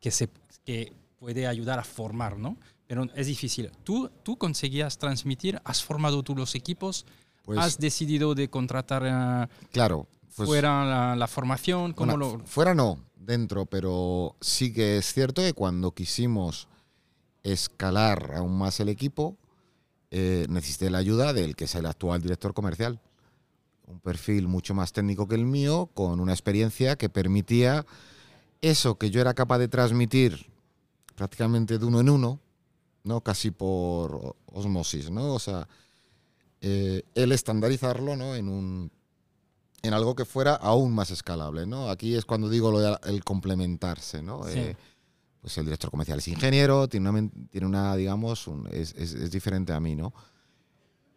que, se, que puede ayudar a formar, ¿no? pero es difícil. ¿Tú, tú conseguías transmitir? ¿Has formado tú los equipos? Pues ¿Has decidido de contratar eh, claro, pues fuera la, formación? ¿Cómo lo... Fuera no, dentro, pero sí que es cierto que cuando quisimos escalar aún más el equipo, eh, necesité la ayuda del que es el actual director comercial. Un perfil mucho más técnico que el mío, con una experiencia que permitía eso que yo era capaz de transmitir prácticamente de uno en uno, ¿no? Casi por osmosis, ¿no? O sea, eh, el estandarizarlo, ¿no? En un en algo que fuera aún más escalable, ¿no? Aquí es cuando digo lo de el complementarse, ¿no? Eh, pues el director comercial es ingeniero, tiene una, tiene una digamos, es, diferente a mí, ¿no?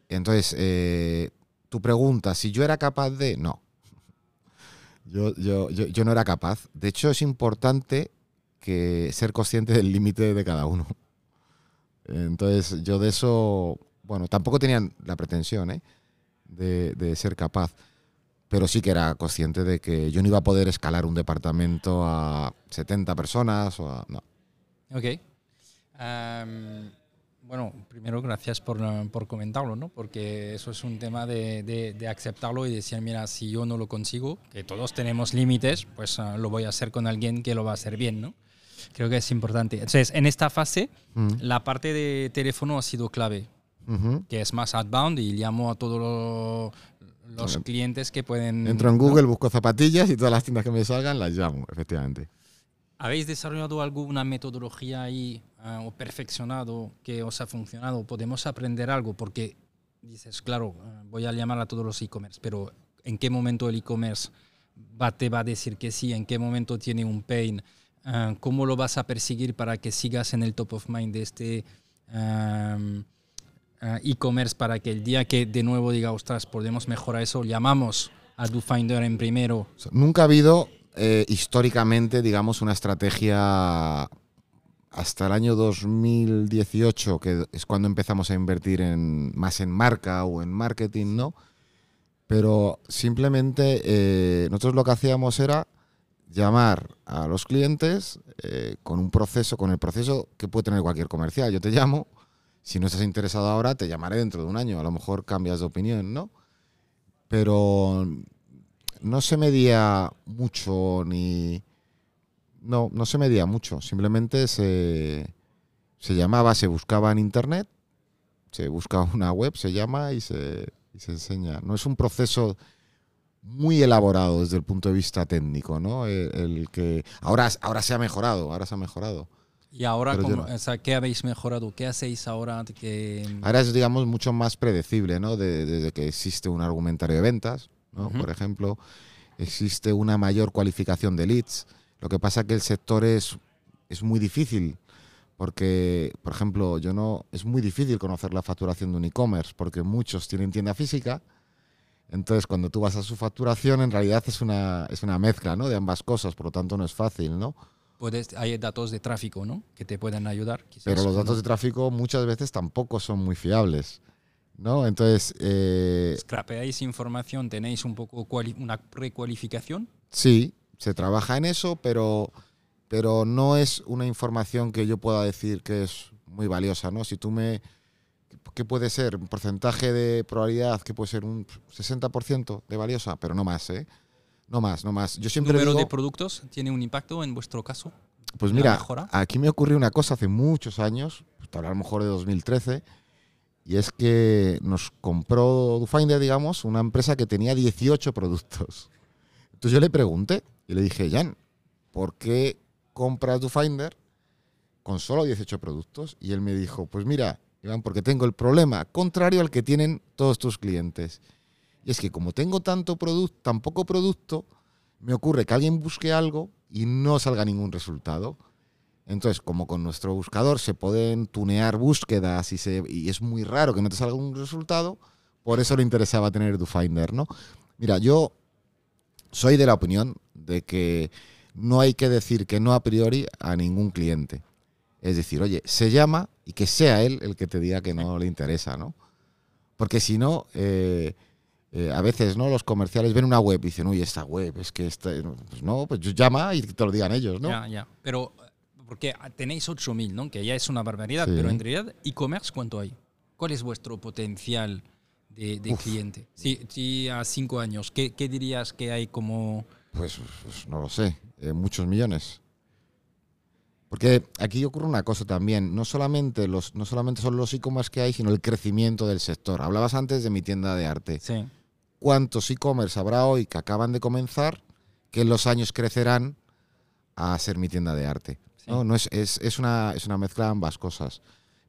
Entonces, eh, tu pregunta, si yo era capaz de... No. Yo, yo, yo, yo no era capaz. De hecho, es importante que ser consciente del límite de cada uno. Entonces yo de eso, bueno, tampoco tenían la pretensión ¿eh? de, ser capaz, pero sí que era consciente de que yo no iba a poder escalar un departamento a 70 personas o a... No. Ok. bueno, primero gracias por, por, comentarlo, ¿no? Porque eso es un tema de, de, aceptarlo y decir, mira, si yo no lo consigo, que todos tenemos límites, pues ah, lo voy a hacer con alguien que lo va a hacer bien, ¿no? Creo que es importante. Entonces, en esta fase, mm. la parte de teléfono ha sido clave, que es más outbound y llamo a todos los, clientes que pueden... Entro en Google, busco zapatillas y todas las tiendas que me salgan las llamo, efectivamente. ¿Habéis desarrollado alguna metodología ahí ah, o perfeccionado que os ha funcionado? ¿Podemos aprender algo? Porque dices, claro, ah, voy a llamar a todos los e-commerce, pero ¿en qué momento el e-commerce te va a decir que sí? ¿En qué momento tiene un pain? Ah, ¿Cómo lo vas a perseguir para que sigas en el top of mind de este e-commerce para que el día que de nuevo diga, ostras, podemos mejorar eso, llamamos a DoFinder en primero? Nunca ha habido eh, históricamente, digamos, una estrategia hasta el año 2018, que es cuando empezamos a invertir en, más en marca o en marketing, ¿no? Pero simplemente eh, nosotros lo que hacíamos era llamar a los clientes eh, con un proceso, con el proceso que puede tener cualquier comercial. Yo te llamo, si no estás interesado ahora, te llamaré dentro de un año. A lo mejor cambias de opinión, ¿no? Pero no se medía mucho ni... No, no se medía mucho. Simplemente se, se llamaba, se buscaba en internet, se buscaba una web, se llama y se, y se enseña. No es un proceso muy elaborado desde el punto de vista técnico, ¿no? El, el que ahora, ahora se ha mejorado, ahora se ha mejorado. Y ahora, Pero yo ¿cómo- no. o sea, ¿qué habéis mejorado? ¿Qué hacéis ahora? Que, Ahora es, digamos, mucho más predecible, ¿no? De- desde que existe un argumentario de ventas, ¿no? Ujú. Por ejemplo, existe una mayor cualificación de leads. Lo que pasa que el sector es, es muy difícil, porque, por ejemplo, yo no es muy difícil conocer la facturación de un e-commerce, porque muchos tienen tienda física. Entonces, cuando tú vas a su facturación, en realidad es una, es una mezcla, ¿no? De ambas cosas, por lo tanto no es fácil, ¿no? Puedes, hay datos de tráfico, ¿no? Que te pueden ayudar. quizás, Pero los datos de tráfico muchas veces tampoco son muy fiables, ¿no? Entonces, eh, ¿Scrapeáis información? ¿Tenéis un poco una precualificación? Sí, se trabaja en eso, pero, pero no es una información que yo pueda decir que es muy valiosa, ¿no? Si tú me... ¿Qué puede ser? Un porcentaje de probabilidad que puede ser un 60% de valiosa, pero no más, ¿eh? No más, no más. Yo siempre ¿Número digo, de productos tiene un impacto en vuestro caso? pues mira, aquí me ocurrió una cosa hace muchos años, pues, a lo mejor de 2013, y es que nos compró DoFinder, digamos, una empresa que tenía 18 productos. Entonces yo le pregunté y le dije, Jan, ¿por qué compras DoFinder con solo 18 productos? Y él me dijo, pues mira, Iván, porque tengo el problema contrario al que tienen todos tus clientes. Es que como tengo tanto producto, tan poco producto, me ocurre que alguien busque algo y no salga ningún resultado. Entonces, como con nuestro buscador se pueden tunear búsquedas y, se, y es muy raro que no te salga un resultado, por eso le interesaba tener DoFinder, ¿no? Mira, yo soy de la opinión de que no hay que decir que no a priori a ningún cliente. Es decir, oye, se llama y que sea él el que te diga que no le interesa, ¿no? Porque si no, eh, eh, a veces no los comerciales ven una web y dicen, uy, esta web, es que esta... Pues no, pues llama y te lo digan ellos, ¿no? Ya, ya. Pero, eh, porque tenéis 8.000, ¿no? Que ya es una barbaridad, Sí. pero en realidad, e-commerce, ¿cuánto hay? ¿Cuál es vuestro potencial de, cliente? Si, si a cinco años, ¿qué, qué dirías que hay como... Pues, pues no lo sé, eh, muchos millones. Porque aquí ocurre una cosa también, no solamente, los, no solamente son los e-commerce que hay, sino el crecimiento del sector. Hablabas antes de mi tienda de arte. Sí. ¿Cuántos e-commerce habrá hoy que acaban de comenzar que en los años crecerán a ser mi tienda de arte? Sí. ¿no? No es, es, es una, es una mezcla de ambas cosas.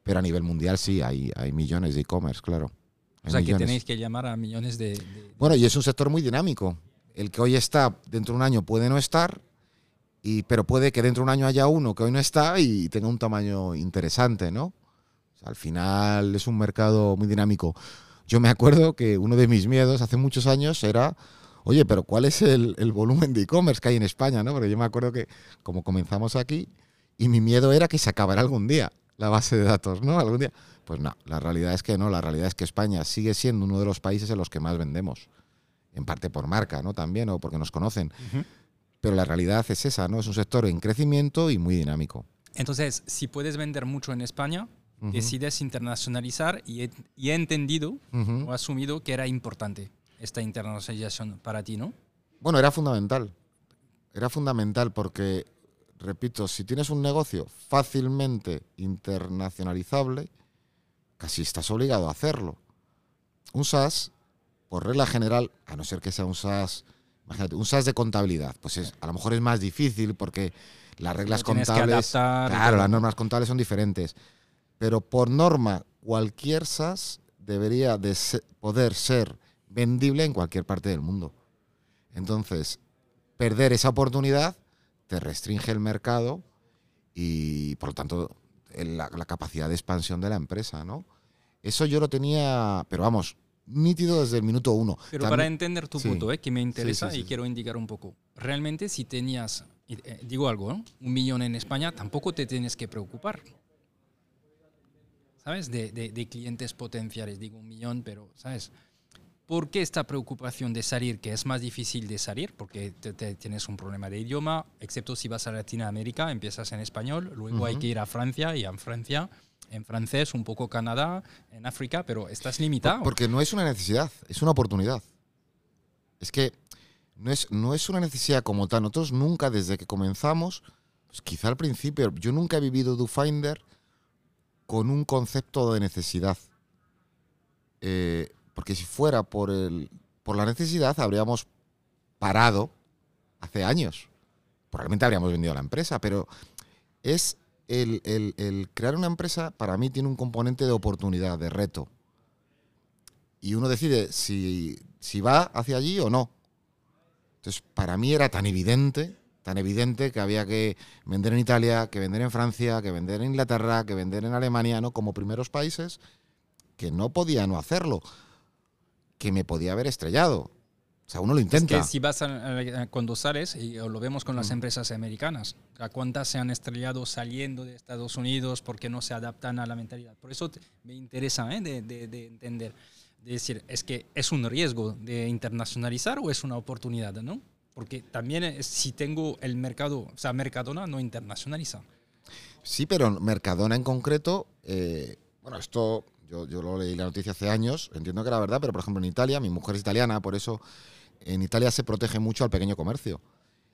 Pero a nivel mundial sí, hay, hay millones de e-commerce, claro. O Hay sea, que tenéis que llamar a millones de... de- Bueno, y es un sector muy dinámico. El que hoy está, dentro de un año puede no estar, y, pero puede que dentro de un año haya uno que hoy no está y tenga un tamaño interesante, ¿no? O sea, al final es un mercado muy dinámico. Yo me acuerdo que uno de mis miedos hace muchos años era, oye, pero ¿cuál es el, el volumen de e-commerce que hay en España? ¿no? Porque yo me acuerdo que como comenzamos aquí, y mi miedo era que se acabara algún día la base de datos, ¿no? Algún día. Pues no, la realidad es que no, la realidad es que España sigue siendo uno de los países en los que más vendemos. En parte por marca, ¿no? También, o porque nos conocen. Pero la realidad es esa, ¿no? Es un sector en crecimiento y muy dinámico. Entonces, si puedes vender mucho en España, Ujú. decides internacionalizar y he, y he entendido Ujú. o asumido que era importante esta internacionalización para ti, ¿no? Bueno, era fundamental. Era fundamental porque, repito, si tienes un negocio fácilmente internacionalizable, casi estás obligado a hacerlo. Un SaaS, por regla general, a no ser que sea un SaaS, imagínate, un SaaS de contabilidad, pues es, a lo mejor es más difícil porque las reglas contables, adaptar claro, las normas contables son diferentes. Pero por norma, cualquier SaaS debería de poder ser vendible en cualquier parte del mundo. Entonces, perder esa oportunidad te restringe el mercado y, por lo tanto, la, la capacidad de expansión de la empresa, ¿no? Eso yo lo tenía, pero vamos, nítido desde el minuto uno. Pero También- para entender tu sí. punto, ¿eh? que me interesa sí, y quiero indicar un poco. Realmente, si tenías eh, digo algo, ¿no? un millón en España, tampoco te tienes que preocupar. ¿Sabes? De, de- de clientes potenciales, digo un millón, pero, ¿sabes? ¿Por qué esta preocupación de salir, que es más difícil de salir? Porque te- te- tienes un problema de idioma, excepto si vas a Latinoamérica, empiezas en español, luego hay que ir a Francia y en Francia en francés, un poco Canadá, en África, pero estás limitado. Porque no es una necesidad, es una oportunidad. Es que no es, no es una necesidad como tal. Nosotros nunca, desde que comenzamos, pues quizá al principio, yo nunca he vivido DoFinder con un concepto de necesidad. Eh, porque si fuera por, el, por la necesidad, habríamos parado hace años. Probablemente habríamos vendido la empresa, pero es el, el- el crear una empresa, para mí, tiene un componente de oportunidad, de reto. Y uno decide si, si va hacia allí o no. Entonces, para mí era tan evidente, tan evidente que había que vender en Italia, que vender en Francia, que vender en Inglaterra, que vender en Alemania, ¿no? Como primeros países, que no podía no hacerlo, que me podía haber estrellado. O sea, uno lo Es intenta. que si vas a- a- cuando sales, y lo vemos con las empresas americanas, a cuántas se han estrellado saliendo de Estados Unidos porque no se adaptan a la mentalidad. Por eso te- me interesa ¿eh? de, de- de entender, de decir, es que es un riesgo de internacionalizar o es una oportunidad, ¿no? Porque también eh, si tengo el mercado, o sea, Mercadona no internacionaliza. Sí, pero Mercadona en concreto, eh, bueno, esto yo, yo lo leí la noticia hace años, entiendo que era verdad, pero por ejemplo en Italia, mi mujer es italiana, por eso en Italia se protege mucho al pequeño comercio.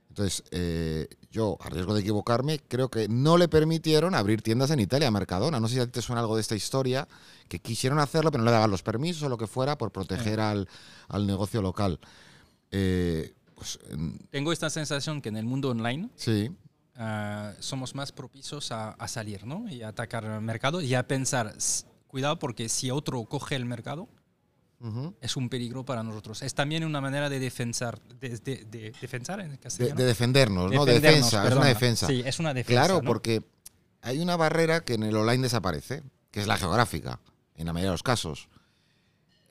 Entonces, eh, yo, a riesgo de equivocarme, creo que no le permitieron abrir tiendas en Italia, Mercadona. No sé si a ti te suena algo de esta historia, que quisieron hacerlo, pero no le daban los permisos o lo que fuera por proteger al, al negocio local. Eh, pues, en- Tengo esta sensación que en el mundo online sí, ah, somos más propicios a, a salir, ¿no? Y a atacar el mercado y a pensar, "S- cuidado porque si otro coge el mercado, es un peligro para nosotros. Es también una manera de defensar, de, de- de defensar en de, castellano. de defendernos, ¿no? Defendernos, defensa, es una defensa. Sí, es una defensa. Claro, ¿no? porque hay una barrera que en el online desaparece, que es la geográfica, en la mayoría de los casos.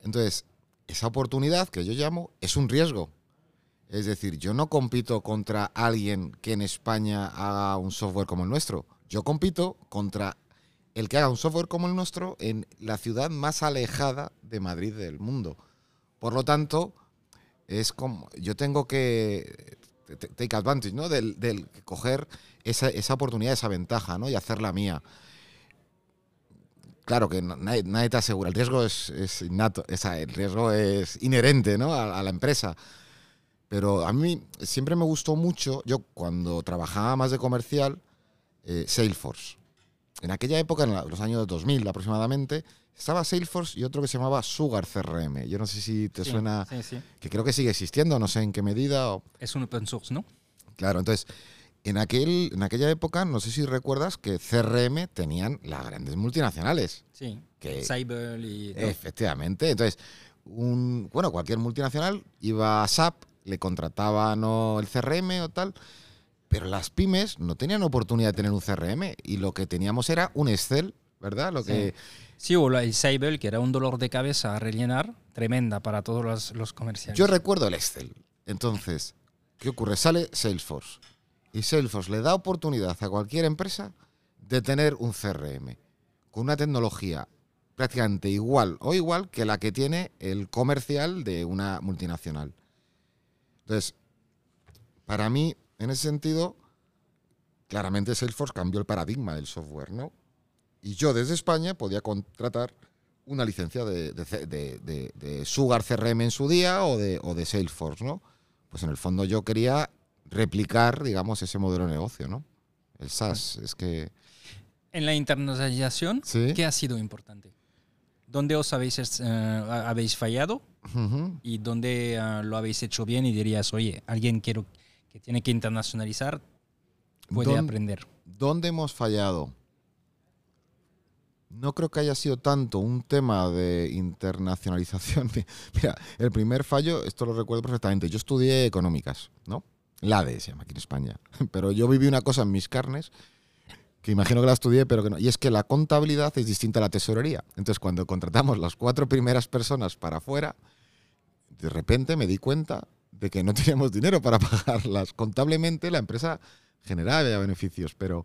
Entonces, esa oportunidad que yo llamo es un riesgo. Es decir, yo no compito contra alguien que en España haga un software como el nuestro. Yo compito contra el que haga un software como el nuestro en la ciudad más alejada de Madrid del mundo. Por lo tanto, es como yo tengo que t- take advantage, ¿no? Del, coger esa, oportunidad, esa ventaja, ¿no? Y hacerla mía. Claro que nadie, nadie te asegura, el riesgo es, es el riesgo es inherente, ¿no? A la empresa. Pero a mí siempre me gustó mucho, yo cuando trabajaba más de comercial, eh, Salesforce. En aquella época, en la- los años 2000 aproximadamente, estaba Salesforce y otro que se llamaba Sugar CRM. Yo no sé si te Sí, suena, sí, sí. que creo que sigue existiendo, no sé en qué medida. o- Es un open source, ¿no? Claro, entonces, en, aquel, en aquella época, no sé si recuerdas que CRM tenían las grandes multinacionales. Sí. Que, Cyber y... efectivamente. Entonces, un, bueno, cualquier multinacional iba a SAP, le contrataba no el CRM o tal, pero las pymes no tenían oportunidad de tener un CRM y lo que teníamos era un Excel, ¿verdad? Lo Sí. que Sí, o el Cyber, que era un dolor de cabeza a rellenar, tremenda para todos los, los comerciales. Yo recuerdo el Excel. Entonces, ¿qué ocurre? Sale Salesforce. Y Salesforce le da oportunidad a cualquier empresa de tener un CRM con una tecnología prácticamente igual o igual que la que tiene el comercial de una multinacional. Entonces, para mí, en ese sentido, claramente Salesforce cambió el paradigma del software, ¿no? Y yo desde España podía contratar una licencia de, de C- de- de- de Sugar CRM en su día o de, o de Salesforce, ¿no? Pues en el fondo yo quería replicar, digamos, ese modelo de negocio, ¿no? El SaaS, es que... En la internacionalización, Sí. ¿qué ha sido importante? ¿Dónde os habéis, eh, habéis fallado Ujú. y dónde eh, lo habéis hecho bien y dirías, oye, alguien quiero, que tiene que internacionalizar puede ¿Dónde- aprender? ¿Dónde hemos fallado? No creo que haya sido tanto un tema de internacionalización. Mira, el primer fallo, esto lo recuerdo perfectamente. Yo estudié económicas, ¿no? La ADE se llama aquí en España. Pero yo viví una cosa en mis carnes que imagino que la estudié, pero que no. Y es que la contabilidad es distinta a la tesorería. Entonces, cuando contratamos las cuatro primeras personas para afuera, de repente me di cuenta de que no teníamos dinero para pagarlas. Contablemente la empresa generaba ya beneficios, pero,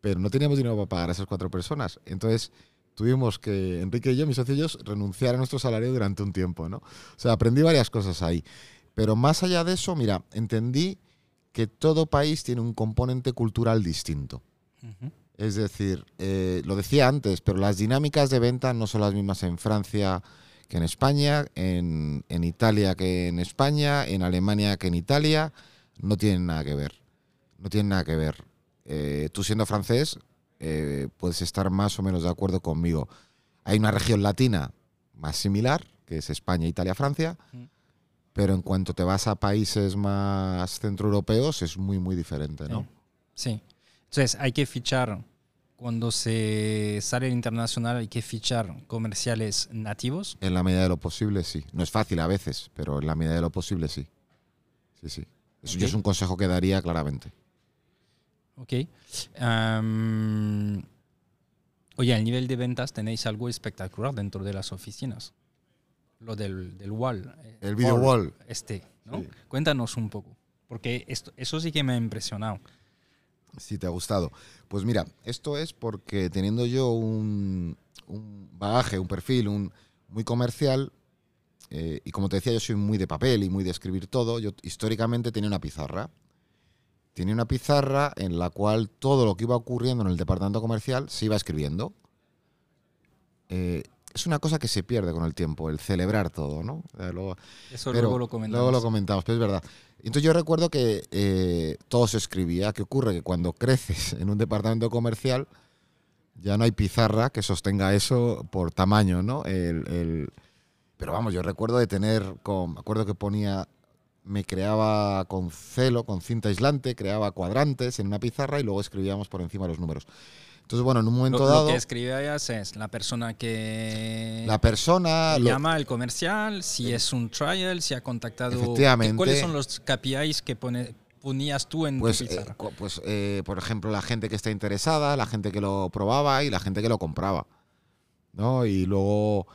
pero no teníamos dinero para pagar a esas cuatro personas. Entonces tuvimos que, Enrique y yo, mis socios, renunciar a nuestro salario durante un tiempo, ¿no? O sea, aprendí varias cosas ahí. Pero más allá de eso, mira, entendí que todo país tiene un componente cultural distinto. Es decir, eh, lo decía antes, pero las dinámicas de venta no son las mismas en Francia que en España, en, Italia que en España, en Alemania que en Italia, no tienen nada que ver. No tienen nada que ver. Eh, tú siendo francés, eh, puedes estar más o menos de acuerdo conmigo. Hay una región latina más similar, que es España, Italia, Francia, pero en cuanto te vas a países más centroeuropeos es muy, muy diferente, ¿no? Sí. Entonces hay que fichar, cuando se sale internacional hay que fichar comerciales nativos. En la medida de lo posible, sí. No es fácil a veces, pero en la medida de lo posible, sí. Sí, sí. Eso es un consejo que daría claramente. Ok. oye, al nivel de ventas tenéis algo espectacular dentro de las oficinas. Lo del, wall. Eh, El video wall. Este, ¿no? Cuéntanos un poco. Porque esto, eso sí que me ha impresionado. Sí, te ha gustado. Pues mira, esto es porque teniendo yo un, bagaje, un perfil un, muy comercial, eh, y como te decía, yo soy muy de papel y muy de escribir todo, yo históricamente tenía una pizarra tenía una pizarra en la cual todo lo que iba ocurriendo en el departamento comercial se iba escribiendo. Eh, es una cosa que se pierde con el tiempo, el celebrar todo, ¿no? Eso luego lo comentamos. Luego lo comentamos, pero es verdad. Entonces yo recuerdo que eh, todo se escribía. ¿Qué ocurre? Que cuando creces en un departamento comercial ya no hay pizarra que sostenga eso por tamaño, ¿no? Pero vamos, yo recuerdo de tener, me acuerdo que ponía me creaba con celo, con cinta aislante, creaba cuadrantes en una pizarra y luego escribíamos por encima los números. Entonces, bueno, en un momento dado... Lo que escribías es la persona que... La persona... Llama el comercial, si es un trial, si ha contactado... Efectivamente. ¿Cuáles son los KPIs que pone, ponías tú en pues, tu pizarra? Eh, pues, eh, por ejemplo, la gente que está interesada, la gente que lo probaba y la gente que lo compraba. ¿no? Y luego...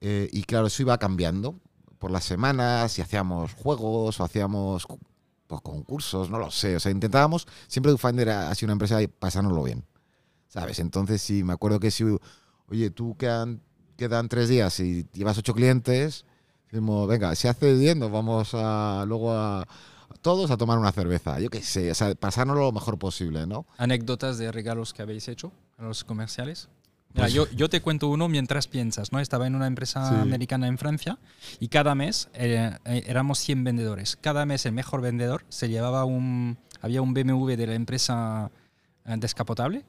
Eh, y claro, eso iba cambiando por las semanas y hacíamos juegos o hacíamos pues, concursos, no lo sé. O sea, intentábamos, siempre DoFinder ha sido una empresa y pasárnoslo bien. ¿Sabes? Entonces, sí, me acuerdo que si, oye, tú quedan, quedan tres días y llevas ocho clientes, decimos, venga, si hace bien, nos vamos a, luego a, todos a tomar una cerveza. Yo qué sé, o sea, pasárnoslo lo mejor posible, ¿no? ¿Anécdotas de regalos que habéis hecho a los comerciales? Pues yo, yo, te cuento uno mientras piensas, ¿no? Estaba en una empresa americana en Francia y cada mes eh, eh, éramos 100 vendedores. Cada mes el mejor vendedor se llevaba un... Había un BMW de la empresa eh, descapotable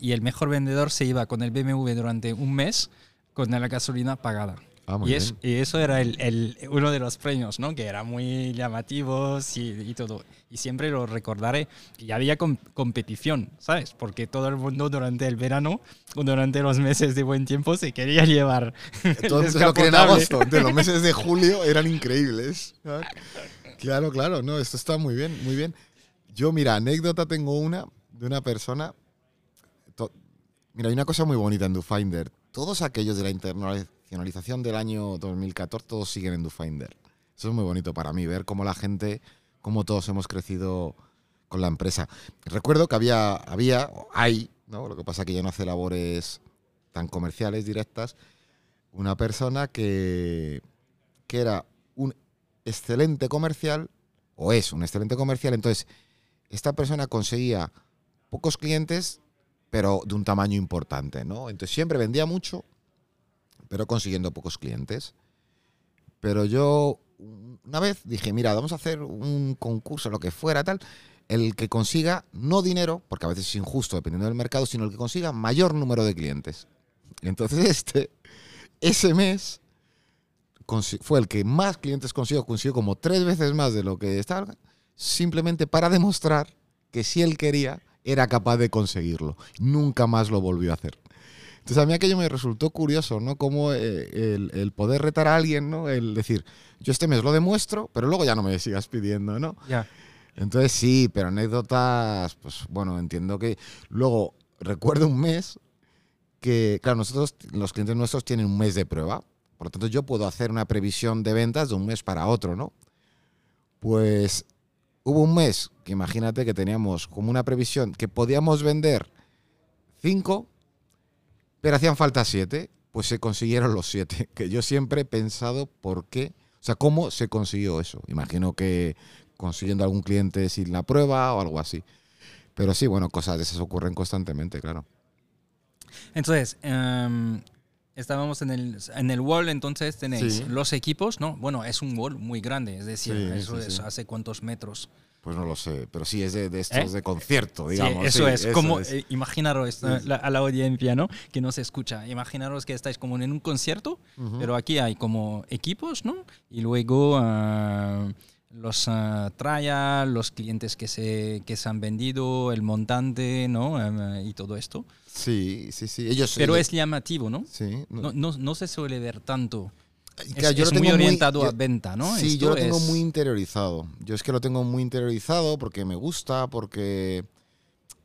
y el mejor vendedor se iba con el BMW durante un mes con la gasolina pagada. Ah, y, eso era el, uno de los premios, ¿no? Que era muy llamativos y, todo. Y siempre lo recordaré. Y había competición, ¿sabes? Porque todo el mundo durante el verano, durante los meses de buen tiempo, se quería llevar. Entonces lo que en agosto, de los meses de julio, eran increíbles. Claro, claro, no, esto está muy bien, muy bien. Yo, mira, anécdota tengo una de una persona. Mira, hay una cosa muy bonita en DoFinder. Todos aquellos de la internet finalización del año 2014 todos siguen en DoFinder. Eso es muy bonito para mí, ver cómo la gente, cómo todos hemos crecido con la empresa. Recuerdo que había, había hay, ¿no? lo que pasa que ya no hace labores tan comerciales directas, una persona que, que era un excelente comercial, o es un excelente comercial, entonces esta persona conseguía pocos clientes, pero de un tamaño importante, ¿no? Entonces siempre vendía mucho, pero consiguiendo pocos clientes. Pero yo una vez dije, mira, vamos a hacer un concurso, lo que fuera, tal, el que consiga, no dinero, porque a veces es injusto dependiendo del mercado, sino el que consiga mayor número de clientes. entonces este, ese mes, fue el que más clientes consiguió, consiguió como tres veces más de lo que estaba, simplemente para demostrar que si él quería, era capaz de conseguirlo. Nunca más lo volvió a hacer. Entonces a mí aquello me resultó curioso, ¿no? Como eh, el, poder retar a alguien, ¿no? El decir, yo este mes lo demuestro, pero luego ya no me sigas pidiendo, ¿no? Ya. Entonces sí, pero anécdotas, pues bueno, entiendo que... Luego, recuerdo un mes que, claro, nosotros, los clientes nuestros tienen un mes de prueba, por lo tanto yo puedo hacer una previsión de ventas de un mes para otro, ¿no? Pues hubo un mes que imagínate que teníamos como una previsión que podíamos vender cinco, pero hacían falta siete. Pues se consiguieron los siete. Que yo siempre he pensado por qué, o sea, cómo se consiguió eso. Imagino que consiguiendo algún cliente sin la prueba o algo así. Pero sí, bueno, cosas de esas ocurren constantemente, claro. Entonces, em, estábamos en el, en el wall, entonces tenéis Sí. los equipos, ¿no? Bueno, es un wall muy grande, es decir, Sí, eso sí, es hace cuántos metros. Pues no lo sé, pero sí es de, de estos ¿Eh? de concierto, digamos. eso es, como, es. eh, imaginaros la- a la audiencia, ¿no? Que nos escucha, imaginaros que estáis como en un concierto, Ujú. pero aquí hay como equipos, ¿no? Y luego ah, los ah, trial, los clientes que se, que se han vendido, el montante, ¿no? Em, y todo esto. Sí, sí, sí. Ellos, Pero ellos- es llamativo, ¿no? Sí. No, no, no se suele ver tanto. Y Es, claro, yo es lo muy orientado yo- a venta, ¿no? Sí, Esto yo lo tengo es- muy interiorizado. Yo es que lo tengo muy interiorizado porque me gusta, porque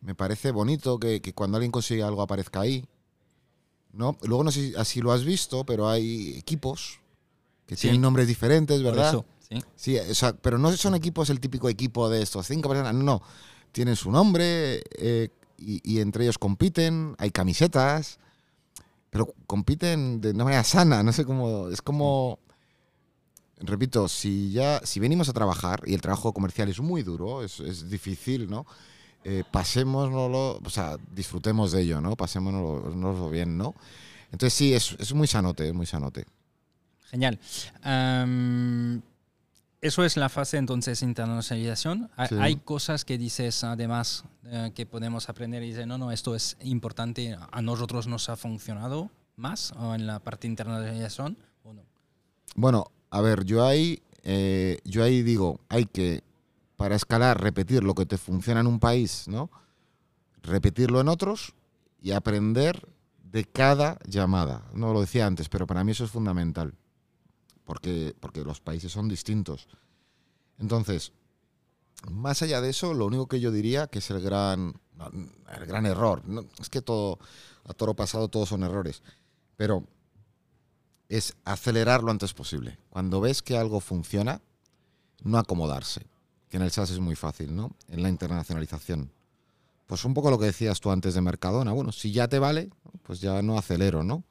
me parece bonito que, que cuando alguien consigue algo aparezca ahí. ¿no? Luego no sé si así lo has visto, pero hay equipos que Sí. tienen nombres diferentes, por ¿verdad? eso, sí. Sí, o sea, pero no son equipos el típico equipo de estos cinco personas, no, no. Tienen su nombre eh, y, y entre ellos compiten, hay camisetas, pero compiten de una manera sana, no sé cómo, es como, repito, si ya, si venimos a trabajar y el trabajo comercial es muy duro, es, es difícil, ¿no? Eh, o sea, disfrutemos de ello, ¿no? Pasémonoslo bien, ¿no? Entonces sí, es, es muy sanote, es muy sanote. Genial. Eso es la fase entonces internacionalización. Sí. Hay cosas que dices además eh, que podemos aprender y dices, no, no, esto es importante, a nosotros nos ha funcionado más o en la parte internacionalización o no. Bueno, a ver, yo ahí, eh, yo ahí digo, hay que, para escalar, repetir lo que te funciona en un país, ¿no? Repetirlo en otros y aprender de cada llamada. No lo decía antes, pero para mí eso es fundamental. Porque, porque los países son distintos. Entonces, más allá de eso, lo único que yo diría que es el gran, el gran error. no, es que todo, a toro pasado todos son errores. Pero es acelerar lo antes posible. Cuando ves que algo funciona, no acomodarse. Que en el SaaS es muy fácil, ¿no? En la internacionalización. Pues un poco lo que decías tú antes de Mercadona. Bueno, si ya te vale, pues ya no acelero, ¿no?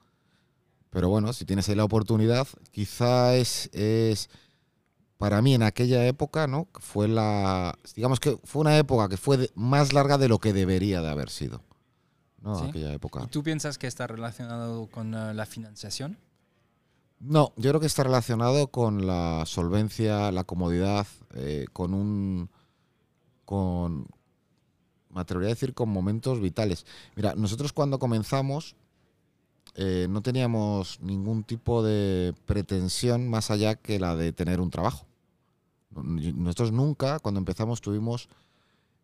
Pero bueno, si tienes ahí la oportunidad, quizá es, es para mí en aquella época, ¿no? Fue la, digamos que fue una época que fue de- más larga de lo que debería de haber sido, ¿no? Sí. Aquella época. ¿Y tú piensas que está relacionado con eh, la financiación? No, yo creo que está relacionado con la solvencia, la comodidad, eh, con un. con. me atrevería a decir con momentos vitales. Mira, nosotros cuando comenzamos eh, no teníamos ningún tipo de pretensión más allá que la de tener un trabajo. Nosotros nunca, cuando empezamos, tuvimos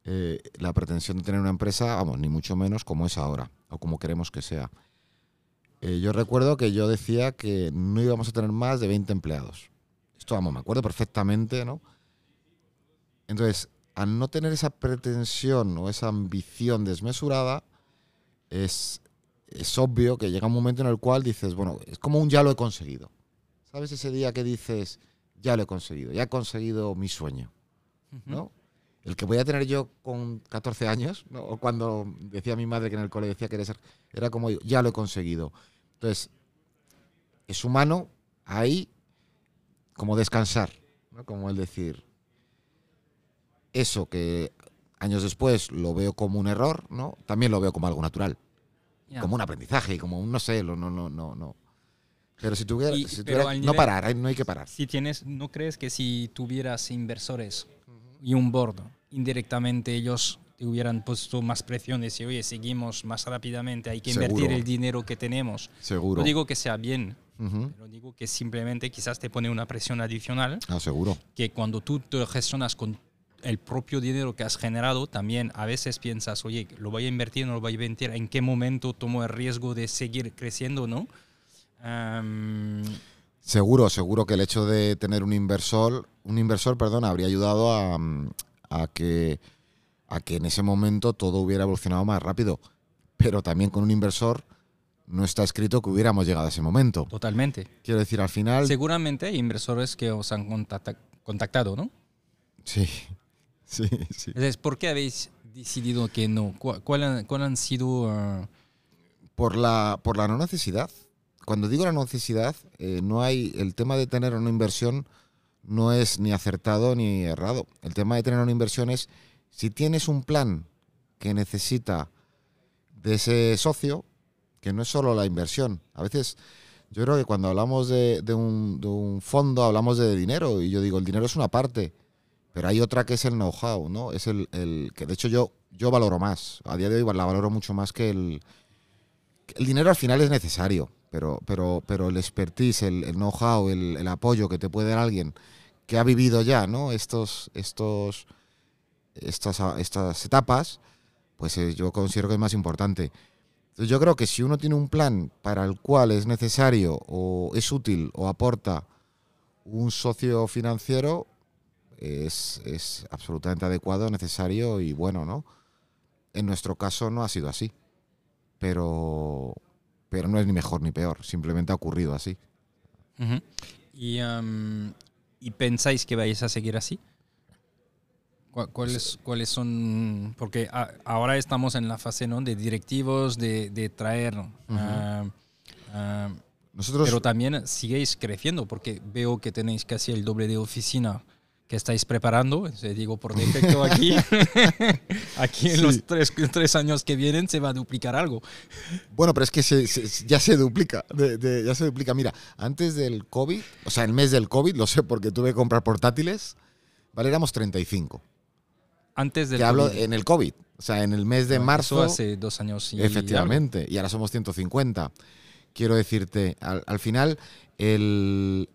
eh, la pretensión de tener una empresa, vamos, ni mucho menos como es ahora, o como queremos que sea. Eh, yo recuerdo que yo decía que no íbamos a tener más de 20 empleados. Esto, vamos, me acuerdo perfectamente, ¿no? Entonces, al no tener esa pretensión o esa ambición desmesurada, es, es obvio que llega un momento en el cual dices, bueno, es como un ya lo he conseguido. ¿Sabes ese día que dices, ya lo he conseguido, ya he conseguido mi sueño, ¿no? El que voy a tener yo con 14 años, ¿no? o cuando decía mi madre que en el cole decía que era, era como, yo, ya lo he conseguido. Entonces, es humano ahí como descansar, ¿no? como el decir, eso que años después lo veo como un error, ¿no? También lo veo como algo natural, Ya. como un aprendizaje, como un no sé, lo- no, no, no, no. Pero si tuviera, Y- si tuviera- al no nivel- parar, no hay que parar. Si tienes, ¿no crees que si tuvieras inversores y un board, indirectamente ellos te hubieran puesto más presiones y oye, seguimos más rápidamente, hay que invertir Seguro. el dinero que tenemos? Seguro. No digo que sea bien, Ujú. pero digo que simplemente quizás te pone una presión adicional Ah, seguro. que cuando tú te gestionas con el propio dinero que has generado, también a veces piensas, oye, ¿lo voy a invertir no lo voy a invertir? ¿En qué momento tomo el riesgo de seguir creciendo, no? Seguro, seguro que el hecho de tener un inversor, un inversor, perdón, habría ayudado a, mm, a que a que en ese momento todo hubiera evolucionado más rápido. Pero también con un inversor no está escrito que hubiéramos llegado a ese momento. totalmente. Quiero decir, al final, Seguramente hay inversores que os han contacta- contactado, ¿no? Sí, sí, sí. Entonces, ¿por qué habéis decidido que no? ¿Cuál, cuál han, cuál han sido... ah, Por la, por la no necesidad. Cuando digo la no necesidad, eh, no hay. El tema de tener una inversión no es ni acertado ni errado. El tema de tener una inversión es si tienes un plan que necesita de ese socio, que no es solo la inversión. A veces, yo creo que cuando hablamos de, de un, de un fondo, hablamos de dinero, y yo digo, el dinero es una parte, pero hay otra que es el know-how, ¿no? Es el, el que de hecho yo, yo valoro más. A día de hoy la valoro mucho más que el. El dinero al final es necesario, pero, pero, pero el expertise, el, el know-how, el, el apoyo que te puede dar alguien que ha vivido ya, ¿no? Estos, estos, estas, estas etapas, pues eh, yo considero que es más importante. Entonces yo creo que si uno tiene un plan para el cual es necesario o es útil o aporta un socio financiero, es, es absolutamente adecuado, necesario y bueno, ¿no? En nuestro caso no ha sido así, pero, pero no es ni mejor ni peor, simplemente ha ocurrido así. ujú. y, am, ¿Y pensáis que vais a seguir así? ¿Cuál- ¿Cuáles, cuáles son? Porque a- ahora estamos en la fase ¿no? de directivos, de, de traer... ah, ah, Nosotros, pero también siguéis creciendo, porque veo que tenéis casi el doble de oficina que estáis preparando. Digo por defecto aquí. aquí en Sí. los tres, tres años que vienen se va a duplicar algo. Bueno, pero es que se- se- ya se duplica. de- de- ya se duplica. Mira, antes del COVID, o sea, el mes del COVID, lo sé porque tuve que comprar portátiles, vale, éramos 35. Antes del Que hablo COVID. en el COVID. O sea, en el mes de Eso marzo. hace dos años y Efectivamente, y ahora somos 150. Quiero decirte, al, al final, el,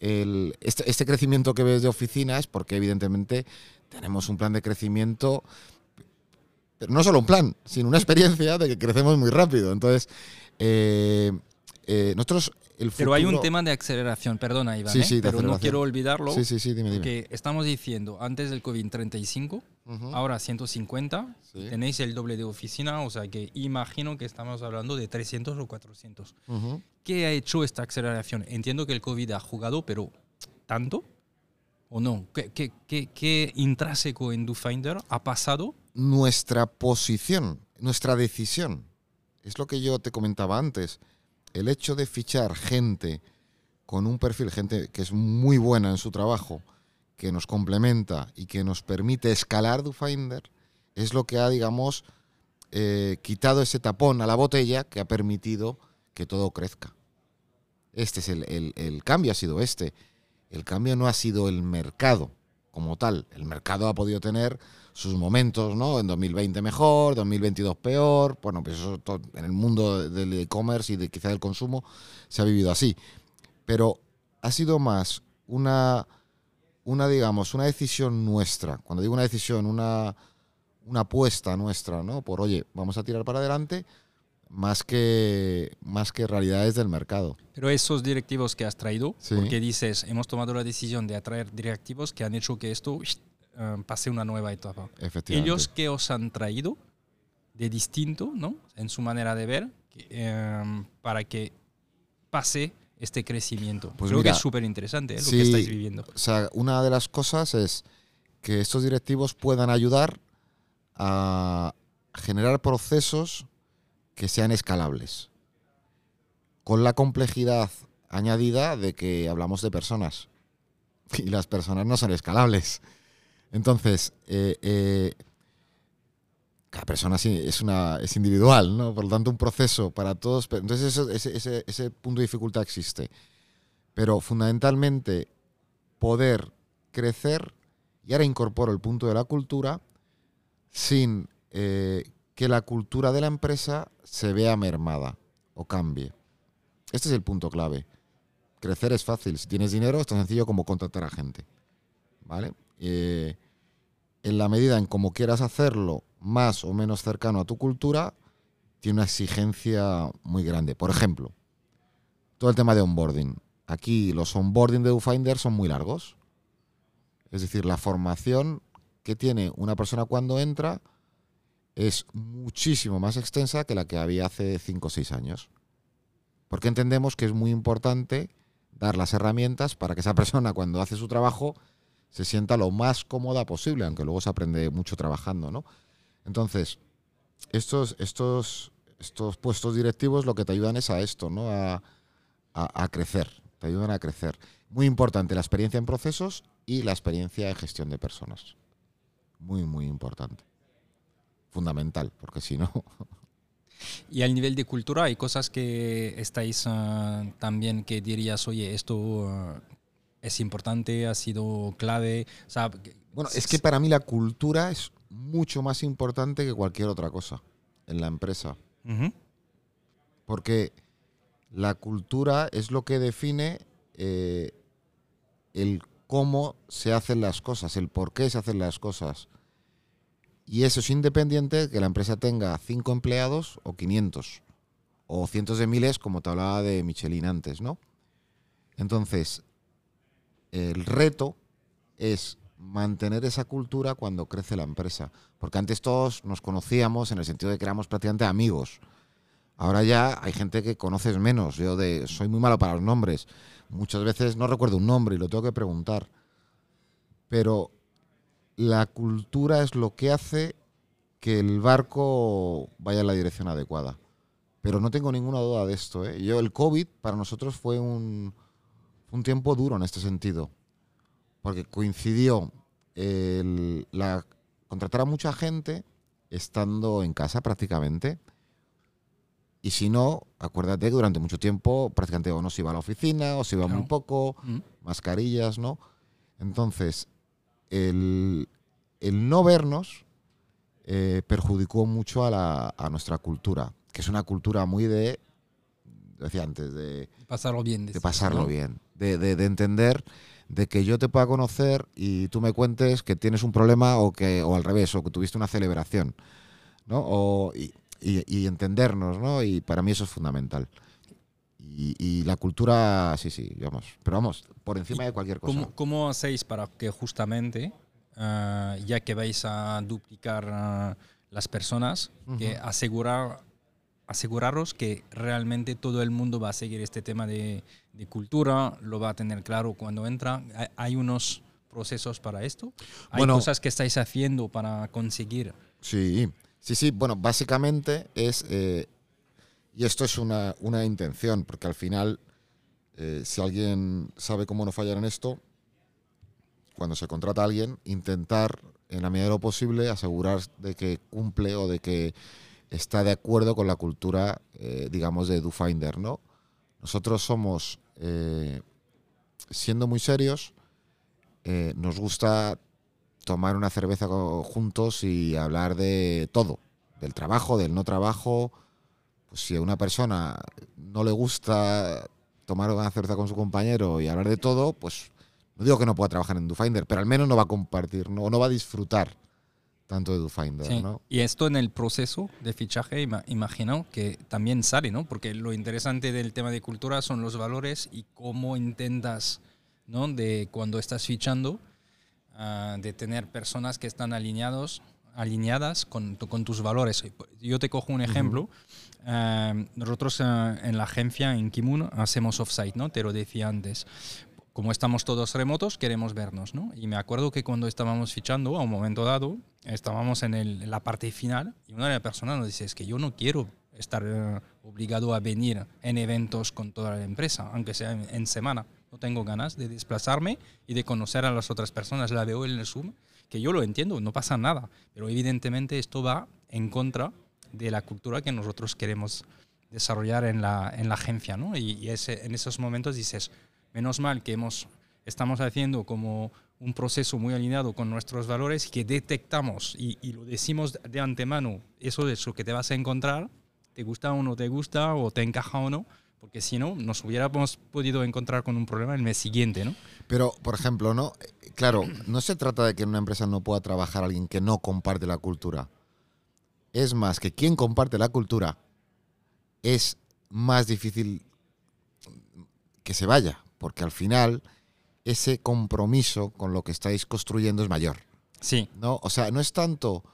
el- este, este crecimiento que ves de oficina es porque evidentemente tenemos un plan de crecimiento, pero no solo un plan, sino una experiencia de que crecemos muy rápido. Entonces, eh, eh, nosotros... El Pero hay un futuro- tema de aceleración, perdona Iván, Sí, ¿eh? sí, de pero no quiero olvidarlo, Sí, sí, sí, dime, dime. que estamos diciendo antes del COVID 35, Ujú, ahora 150, sí, tenéis el doble de oficina, o sea que imagino que estamos hablando de 300 o 400. ujú. ¿Qué ha hecho esta aceleración? Entiendo que el COVID ha jugado, pero ¿tanto? ¿O no? ¿Qué, qué, qué, qué intrínseco en DoFinder ha pasado? nuestra posición, nuestra decisión. Es lo que yo te comentaba antes. El hecho de fichar gente con un perfil, gente que es muy buena en su trabajo, que nos complementa y que nos permite escalar DoFinder, es lo que ha, digamos, eh, quitado ese tapón a la botella que ha permitido que todo crezca. Este es el, el- cambio, ha sido este. El cambio no ha sido el mercado como tal. El mercado ha podido tener sus momentos, ¿no? En 2020 mejor, 2022 peor. Bueno, pues eso en el mundo del e-commerce y de quizá del consumo se ha vivido así. Pero ha sido más una, una digamos, una decisión nuestra. Cuando digo una decisión, una, una apuesta nuestra, ¿no? Por, oye, vamos a tirar para adelante, más que, más que realidades del mercado. Pero esos directivos que has traído, Sí. porque dices, hemos tomado la decisión de atraer directivos que han hecho que esto eh, pase una nueva etapa. Efectivamente. Ellos que os han traído de distinto, ¿no? En su manera de ver, que, eh, para que pase este crecimiento. Pues Creo mira, que es súper interesante ¿eh? lo sí, que estáis viviendo. O sea, una de las cosas es que estos directivos puedan ayudar a generar procesos que sean escalables. Con la complejidad añadida de que hablamos de personas. Y las personas no son escalables. Entonces, eh, eh, cada persona es, una, es individual, ¿no? Por lo tanto, un proceso para todos. Entonces, ese- ese punto de dificultad existe. Pero fundamentalmente, poder crecer, y ahora incorporo el punto de la cultura, sin eh, que la cultura de la empresa se vea mermada o cambie. Este es el punto clave. Crecer es fácil. Si tienes dinero, es tan sencillo como contratar a gente. ¿Vale? Eh, en la medida en como quieras hacerlo más o menos cercano a tu cultura, tiene una exigencia muy grande. Por ejemplo, todo el tema de onboarding. Aquí los onboarding de DoFinder son muy largos. Es decir, la formación que tiene una persona cuando entra es muchísimo más extensa que la que había hace 5 o 6 años. Porque entendemos que es muy importante dar las herramientas para que esa persona cuando hace su trabajo se sienta lo más cómoda posible, aunque luego se aprende mucho trabajando, ¿no? Entonces, estos, estos, estos puestos directivos lo que te ayudan es a esto, ¿no? A, a, crecer, te ayudan a crecer. Muy importante la experiencia en procesos y la experiencia en gestión de personas. Muy, muy importante. Fundamental, porque si no... Y al nivel de cultura hay cosas que estáis ah, también que dirías, oye, esto ah, es importante, ha sido clave. bueno, es que para mí la cultura es mucho más importante que cualquier otra cosa en la empresa. Porque la cultura es lo que define eh, el cómo se hacen las cosas, el por qué se hacen las cosas. Y eso es independiente de que la empresa tenga cinco empleados o 500 o cientos de miles, como te hablaba de Michelin antes, ¿no? Entonces, el reto es mantener esa cultura cuando crece la empresa. Porque antes todos nos conocíamos en el sentido de que éramos prácticamente amigos. Ahora ya hay gente que conoces menos. Yo de, soy muy malo para los nombres. Muchas veces no recuerdo un nombre y lo tengo que preguntar. Pero la cultura es lo que hace que el barco vaya en la dirección adecuada. Pero no tengo ninguna duda de esto. ¿eh? Yo, el COVID para nosotros fue un, un tiempo duro en este sentido, porque coincidió el, la, contratar a mucha gente estando en casa prácticamente. Y si no, acuérdate que durante mucho tiempo prácticamente o no se iba a la oficina o se iba muy poco, mm. mascarillas, ¿no? Entonces, el, el no vernos eh, perjudicó mucho a, la, a nuestra cultura, que es una cultura muy de, decía antes, de pasarlo bien. De pasarlo bien de, entender de que yo te pueda conocer y tú me cuentes que tienes un problema o que o al revés o que tuviste una celebración no o, y, entendernos no y para mí eso es fundamental y, la cultura sí sí vamos pero vamos por encima de cualquier cosa ¿cómo, hacéis para que justamente ah, ya que vais a duplicar ah, las personas que asegurar aseguraros que realmente todo el mundo va a seguir este tema de, cultura, lo va a tener claro cuando entra. ¿Hay unos procesos para esto? ¿Hay cosas que estáis haciendo para conseguir? Sí, sí, sí. Bueno, básicamente es, eh, y esto es una, intención, porque al final, eh, si alguien sabe cómo no fallar en esto, cuando se contrata a alguien, intentar en la medida de lo posible asegurar de que cumple o de que está de acuerdo con la cultura, eh, digamos, de DoFinder, ¿no? Nosotros somos, eh, siendo muy serios, nos gusta tomar una cerveza juntos y hablar de todo, del trabajo, del no trabajo. Pues si a una persona no le gusta tomar una cerveza con su compañero y hablar de todo, pues no digo que no pueda trabajar en DoFinder, pero al menos no va a compartir, no, no va a disfrutar tanto EduFinder, ¿no? Y esto en el proceso de fichaje, imagino que también sale, ¿no? Porque lo interesante del tema de cultura son los valores y cómo intentas, ¿no? De cuando estás fichando, ah, de tener personas que están alineados, alineadas con, con tus valores. Yo te cojo un ejemplo. Ah, nosotros ah, en la agencia, en Kimun, hacemos offsite, ¿no? Te lo decía antes como estamos todos remotos, queremos vernos, ¿no? Y me acuerdo que cuando estábamos fichando, a un momento dado, estábamos en, la parte final y una de las personas nos dice, es que yo no quiero estar eh, obligado a venir en eventos con toda la empresa, aunque sea en, semana. No tengo ganas de desplazarme y de conocer a las otras personas. La veo en el Zoom, que yo lo entiendo, no pasa nada, pero evidentemente esto va en contra de la cultura que nosotros queremos desarrollar en la, en la agencia, ¿no? Y, y ese, en esos momentos dices, Menos mal que hemos, estamos haciendo como un proceso muy alineado con nuestros valores que detectamos y, lo decimos de antemano, eso es lo que te vas a encontrar, te gusta o no te gusta, o te encaja o no, porque si no, nos hubiéramos podido encontrar con un problema el mes siguiente, ¿no? Pero, por ejemplo, ¿no? Claro, no se trata de que en una empresa no pueda trabajar alguien que no comparte la cultura. Es más, que quien comparte la cultura es más difícil que se vaya, porque al final ese compromiso con lo que estáis construyendo es mayor. Sí. ¿no? O sea, no es tanto...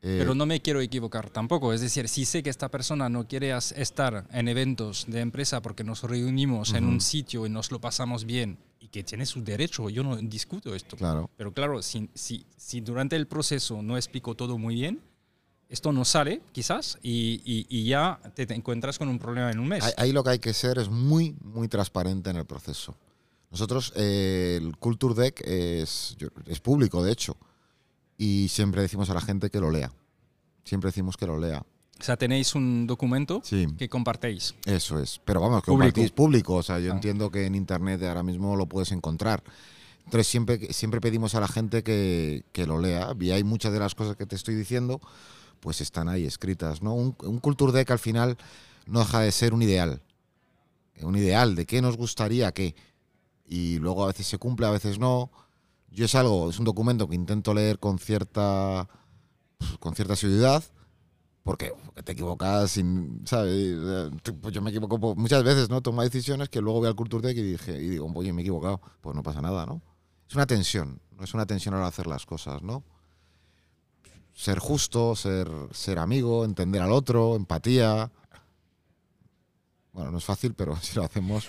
Eh, Pero no me quiero equivocar tampoco. Es decir, si sé que esta persona no quiere estar en eventos de empresa porque nos reunimos en un sitio y nos lo pasamos bien y que tiene su derecho. Yo no discuto esto. Claro. Pero claro, si, si, si durante el proceso no explico todo muy bien, esto no sale, quizás, y, y- y ya te, te encuentras con un problema en un mes. Ahí, ahí lo que hay que ser es muy, muy transparente en el proceso. Nosotros, eh, el Culture Deck es, es público, de hecho, y siempre decimos a la gente que lo lea. Siempre decimos que lo lea. O sea, tenéis un documento Sí. que compartéis. Eso es. Pero vamos, que Público. compartís público. O sea, yo Ah. entiendo que en internet ahora mismo lo puedes encontrar. Entonces siempre, siempre pedimos a la gente que, que lo lea. Y hay muchas de las cosas que te estoy diciendo, pues están ahí escritas. ¿no? Un, un Culture Deck al final no deja de ser un ideal. Un ideal de qué nos gustaría que. Y luego a veces se cumple, a veces no. Yo es algo, es un documento que intento leer con cierta, pues, con cierta seguridad porque te equivocas sin, ¿sabes? Eh, Pues yo me equivoco po- muchas veces, ¿no? Tomo decisiones que luego voy al Culture y, dije, y digo, oye, me he equivocado. Pues no pasa nada, ¿no? Es una tensión, no es una tensión al hacer las cosas, ¿no? Ser justo, ser, ser amigo, entender al otro, empatía. Bueno, no es fácil, pero si lo hacemos,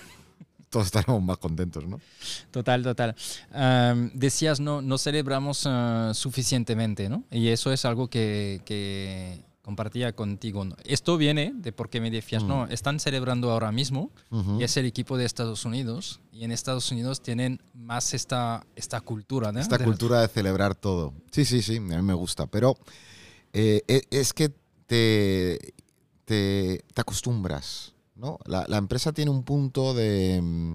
todos estaremos más contentos, ¿no? Total, total. Decías, no, no celebramos ah, suficientemente, ¿no? Y eso es algo que, que compartía contigo. Esto viene de porque me decías, Mm. no, están celebrando ahora mismo y es el equipo de Estados Unidos y en Estados Unidos tienen más esta, esta cultura, ¿no? Esta De- cultura de celebrar todo. Sí, sí, sí, a mí me gusta. Pero eh, e- es que te, te, te acostumbras, ¿no? La, la empresa tiene un punto de, mm,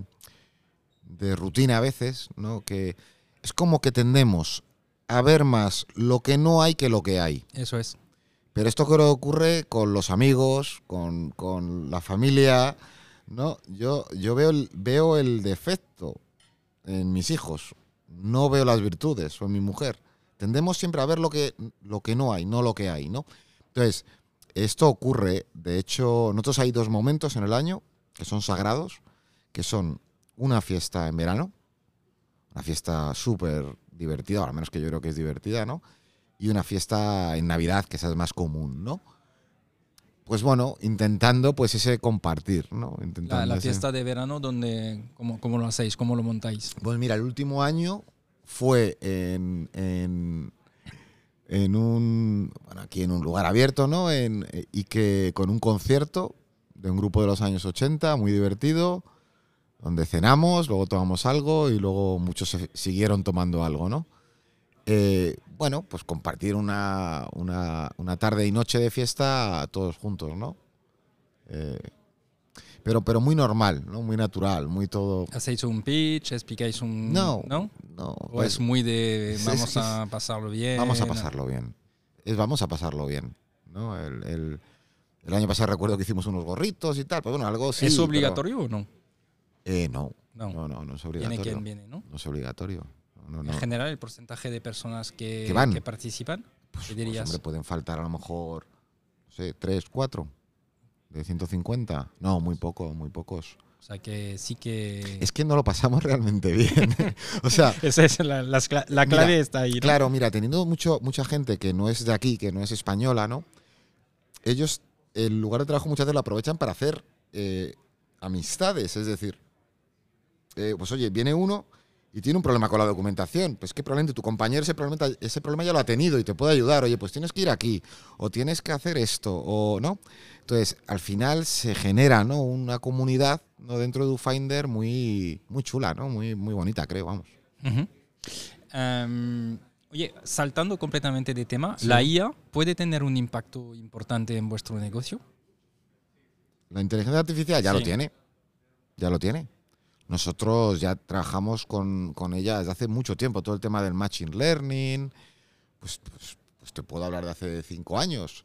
de rutina a veces, ¿no? Que es como que tendemos a ver más lo que no hay que lo que hay. Eso es. Pero esto creo que ocurre con los amigos, con, con la familia, ¿no? Yo, yo veo, el, veo el defecto en mis hijos, no veo las virtudes, o en mi mujer. Tendemos siempre a ver lo que, lo que no hay, no lo que hay, ¿no? Entonces, esto ocurre, de hecho, nosotros hay dos momentos en el año que son sagrados, que son una fiesta en verano, una fiesta súper divertida, o al menos que yo creo que es divertida, ¿no? y una fiesta en Navidad, que esa es más común, ¿no? Pues bueno, intentando pues ese compartir, ¿no? Intentando La, la ese- fiesta de verano, donde, ¿cómo, ¿cómo lo hacéis? ¿Cómo lo montáis? Pues mira, el último año fue en, en, en un, bueno, aquí en un lugar abierto, ¿no? En, y que con un concierto de un grupo de los años 80, muy divertido, donde cenamos, luego tomamos algo y luego muchos se siguieron tomando algo, ¿no? Eh, bueno, pues compartir una, una, una tarde y noche de fiesta todos juntos, ¿no? Eh, pero, pero muy normal, ¿no? Muy natural, muy todo... ¿Hacéis un pitch? ¿Explicáis un...? No, ¿No? No, ¿O pues, es muy de vamos es- a pasarlo bien? vamos a pasarlo bien. Es vamos a pasarlo bien. ¿no? El, el- el año pasado recuerdo que hicimos unos gorritos y tal, pero bueno, algo sí. ¿Es pero- obligatorio o no? Eh, no, No. no, no, no es Viene obligatorio. quien viene, ¿no? No es obligatorio. No, no, En general, el porcentaje de personas que, Que van. que participan, Pues, ¿qué pues, dirías? hombre, pueden faltar a lo mejor, no sé, tres, cuatro de 150. No, muy poco, muy pocos. o sea, que sí que... Es que no lo pasamos realmente bien. o sea, Esa es la, clave Mira, está ahí, ¿no? Claro, mira, teniendo mucho, mucha gente que no es de aquí, que no es española, ¿no? Ellos el lugar de trabajo muchas veces lo aprovechan para hacer eh, amistades. Es decir, eh, pues oye, viene uno y tiene un problema con la documentación. Pues que probablemente tu compañero ese problema, ese problema ya lo ha tenido y te puede ayudar. Oye, pues tienes que ir aquí o tienes que hacer esto o no. Entonces, al final se genera ¿no? una comunidad ¿no? dentro de UFinder muy, muy chula, ¿no? Muy, muy bonita, creo, vamos. Em, oye, saltando completamente de tema, Sí. ¿la IA puede tener un impacto importante en vuestro negocio? La inteligencia artificial ya Sí. lo tiene. Ya lo tiene. Nosotros ya trabajamos con, con ella desde hace mucho tiempo. Todo el tema del Machine Learning. Pues, pues, pues te puedo hablar de hace cinco años.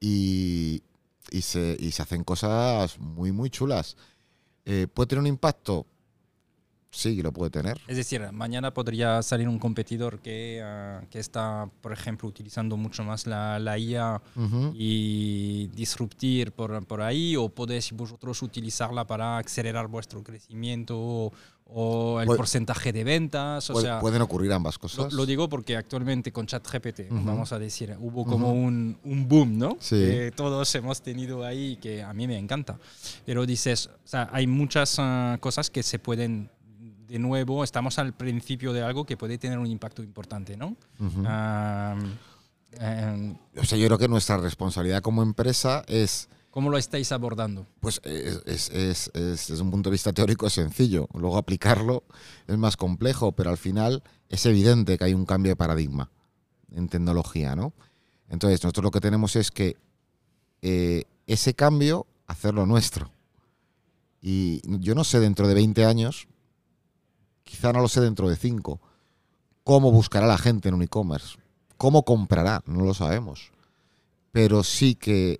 Y, y, se, y se hacen cosas muy, muy chulas. Eh, ¿Puede tener un impacto? Sí, lo puede tener. Es decir, mañana podría salir un competidor que, ah, que está, por ejemplo, utilizando mucho más la, la IA Ujú. y disruptir por, por ahí, o podéis vosotros utilizarla para acelerar vuestro crecimiento o, o el Puede- porcentaje de ventas. O Puede- sea, pueden ocurrir ambas lo, cosas. lo digo porque actualmente con ChatGPT, Ujú. vamos a decir, hubo como Ujú. un, un boom, ¿no? Sí. Que todos hemos tenido ahí, que a mí me encanta. Pero dices, o sea, hay muchas ah, cosas que se pueden de nuevo, estamos al principio de algo que puede tener un impacto importante, ¿no? Eh, O sea, yo creo que nuestra responsabilidad como empresa es, ¿Cómo lo estáis abordando? pues, es, es- es- es- desde un punto de vista teórico es sencillo. Luego aplicarlo es más complejo, pero al final es evidente que hay un cambio de paradigma en tecnología, ¿no? Entonces, nosotros lo que tenemos es que eh, ese cambio, hacerlo nuestro. Y yo no sé dentro de 20 años, quizá no lo sé dentro de 5, cómo buscará la gente en un e-commerce. ¿Cómo comprará? No lo sabemos. Pero sí que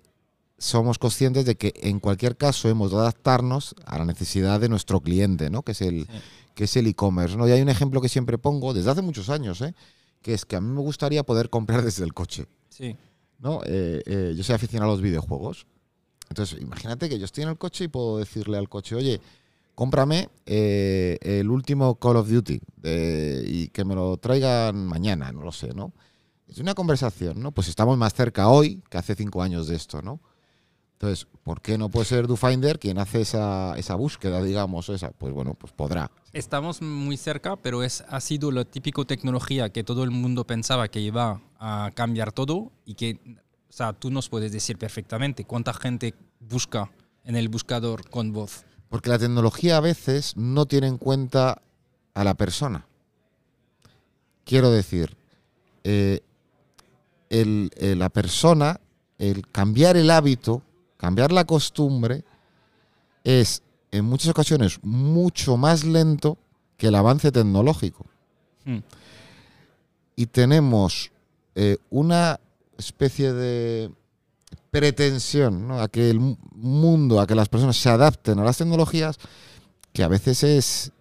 somos conscientes de que en cualquier caso hemos de adaptarnos a la necesidad de nuestro cliente, ¿no? Que es el Sí. que es el e-commerce, ¿no? Y hay un ejemplo que siempre pongo desde hace muchos años, ¿eh? Que es que a mí me gustaría poder comprar desde el coche, Sí. ¿no? Eh, eh, yo soy aficionado a los videojuegos. Entonces, imagínate que yo estoy en el coche y puedo decirle al coche, oye, cómprame eh, el último Call of Duty y que me lo traigan mañana, no lo sé, ¿no? Es una conversación, ¿no? Pues estamos más cerca hoy que hace cinco años de esto, ¿no? Entonces, ¿por qué no puede ser DoFinder quien hace esa, esa búsqueda, digamos? Esa? Pues bueno, pues podrá. Estamos muy cerca, pero es, ha sido la típica tecnología que todo el mundo pensaba que iba a cambiar todo y que, o sea, tú nos puedes decir perfectamente cuánta gente busca en el buscador con voz. Porque la tecnología a veces no tiene en cuenta a la persona. Quiero decir, eh, el- eh, la persona, el cambiar el hábito, cambiar la costumbre, es en muchas ocasiones mucho más lento que el avance tecnológico. Hmm. Y tenemos eh, una especie de pretensión ¿no? a que el mu- mundo, a que las personas se adapten a las tecnologías, que a veces es,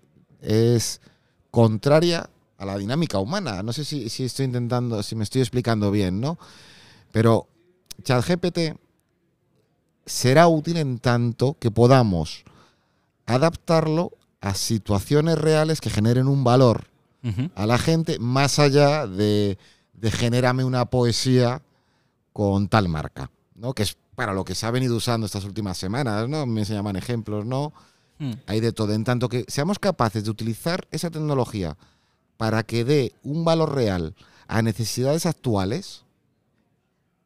es contraria a la dinámica humana. No sé si, si estoy intentando, si me estoy explicando bien, ¿no? Pero ChatGPT será útil en tanto que podamos adaptarlo a situaciones reales que generen un valor a la gente más allá de, de genérame una poesía con tal marca, ¿no? Que es para lo que se ha venido usando estas últimas semanas, ¿no? Me se llaman ejemplos, ¿no? Hmm. Hay de todo. En tanto que seamos capaces de utilizar esa tecnología para que dé un valor real a necesidades actuales,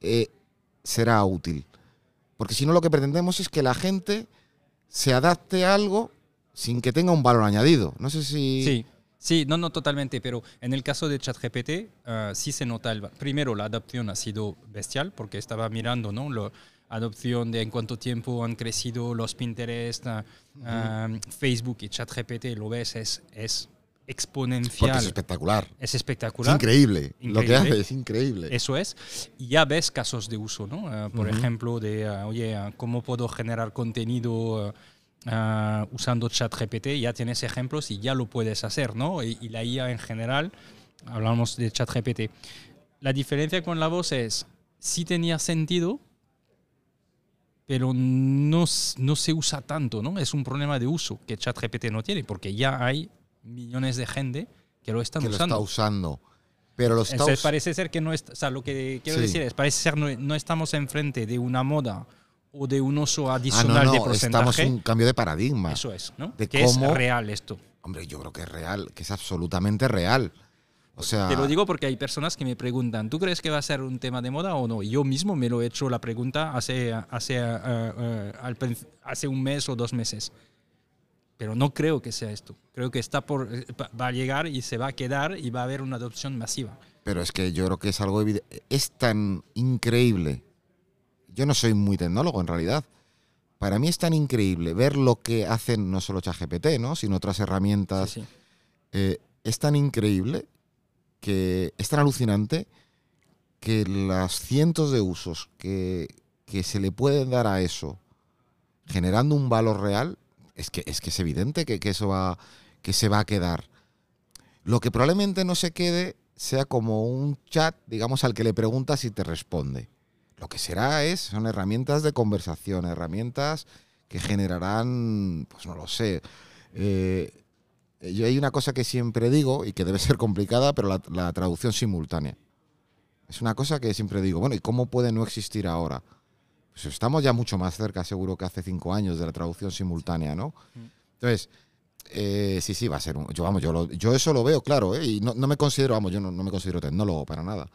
eh, será útil. Porque si no, lo que pretendemos es que la gente se adapte a algo sin que tenga un valor añadido. No sé si... Sí, sí, no, no, totalmente, pero en el caso de ChatGPT ah, sí se nota, el, primero la adopción ha sido bestial porque estaba mirando, ¿no? La adopción de en cuánto tiempo han crecido los Pinterest, ah, ah, Facebook y ChatGPT, lo ves, es, es Porque exponencial, es espectacular. es Es espectacular. increíble. Lo que Increíble. hace es increíble. Eso es. Y ya ves casos de uso, ¿no? Por Ujú. ejemplo, de, oye, ¿cómo puedo generar contenido ah, usando ChatGPT? Ya tienes ejemplos y ya lo puedes hacer, ¿no? Y, y la IA en general, hablamos de ChatGPT. La diferencia con la voz es, sí tenía sentido, pero no, no se usa tanto, ¿no? Es un problema de uso que ChatGPT no tiene, porque ya hay millones de gente que lo están que lo usando. está usando. Pero lo está Entonces us- parece ser que no es, o sea, lo que quiero Sí. decir es, parece ser no, no estamos enfrente de una moda o de un uso Ah, adicional no, de no, estamos porcentaje. en un cambio de paradigma. Eso es, ¿no? de que cómo- es real esto. Hombre, yo creo que es real, que es absolutamente real. O sea, Te lo digo porque hay personas que me preguntan, ¿tú crees que va a ser un tema de moda o no? Yo mismo me lo he hecho la pregunta hace, hace, al prin- hace un mes o dos meses. Pero no creo que sea esto. Creo que está por, eh, va a llegar y se va a quedar y va a haber una adopción masiva. pero es que yo creo que es algo evidente. Es tan increíble. Yo no soy muy tecnólogo en realidad. Para mí es tan increíble ver lo que hacen no solo ChatGPT, ¿no? sino otras herramientas Sí, sí. eh, es tan increíble que es tan alucinante que las cientos de usos que, que se le pueden dar a eso generando un valor real es que es que es evidente que, que eso va que se va a quedar lo que probablemente no se quede sea como un chat digamos al que le preguntas y te responde lo que será es son herramientas de conversación herramientas que generarán pues no lo sé eh, Yo hay una cosa que siempre digo y que debe ser complicada, pero la, la traducción simultánea. Es una cosa que siempre digo, bueno, ¿y cómo puede no existir ahora? Pues estamos ya mucho más cerca, seguro que hace cinco años, de la traducción simultánea, ¿no? Mm. Entonces, Eh, sí, sí, va a ser un. Yo, vamos, yo, lo- yo eso lo veo claro, ¿eh? Y no, no me considero, vamos, yo no, no me considero tecnólogo para nada.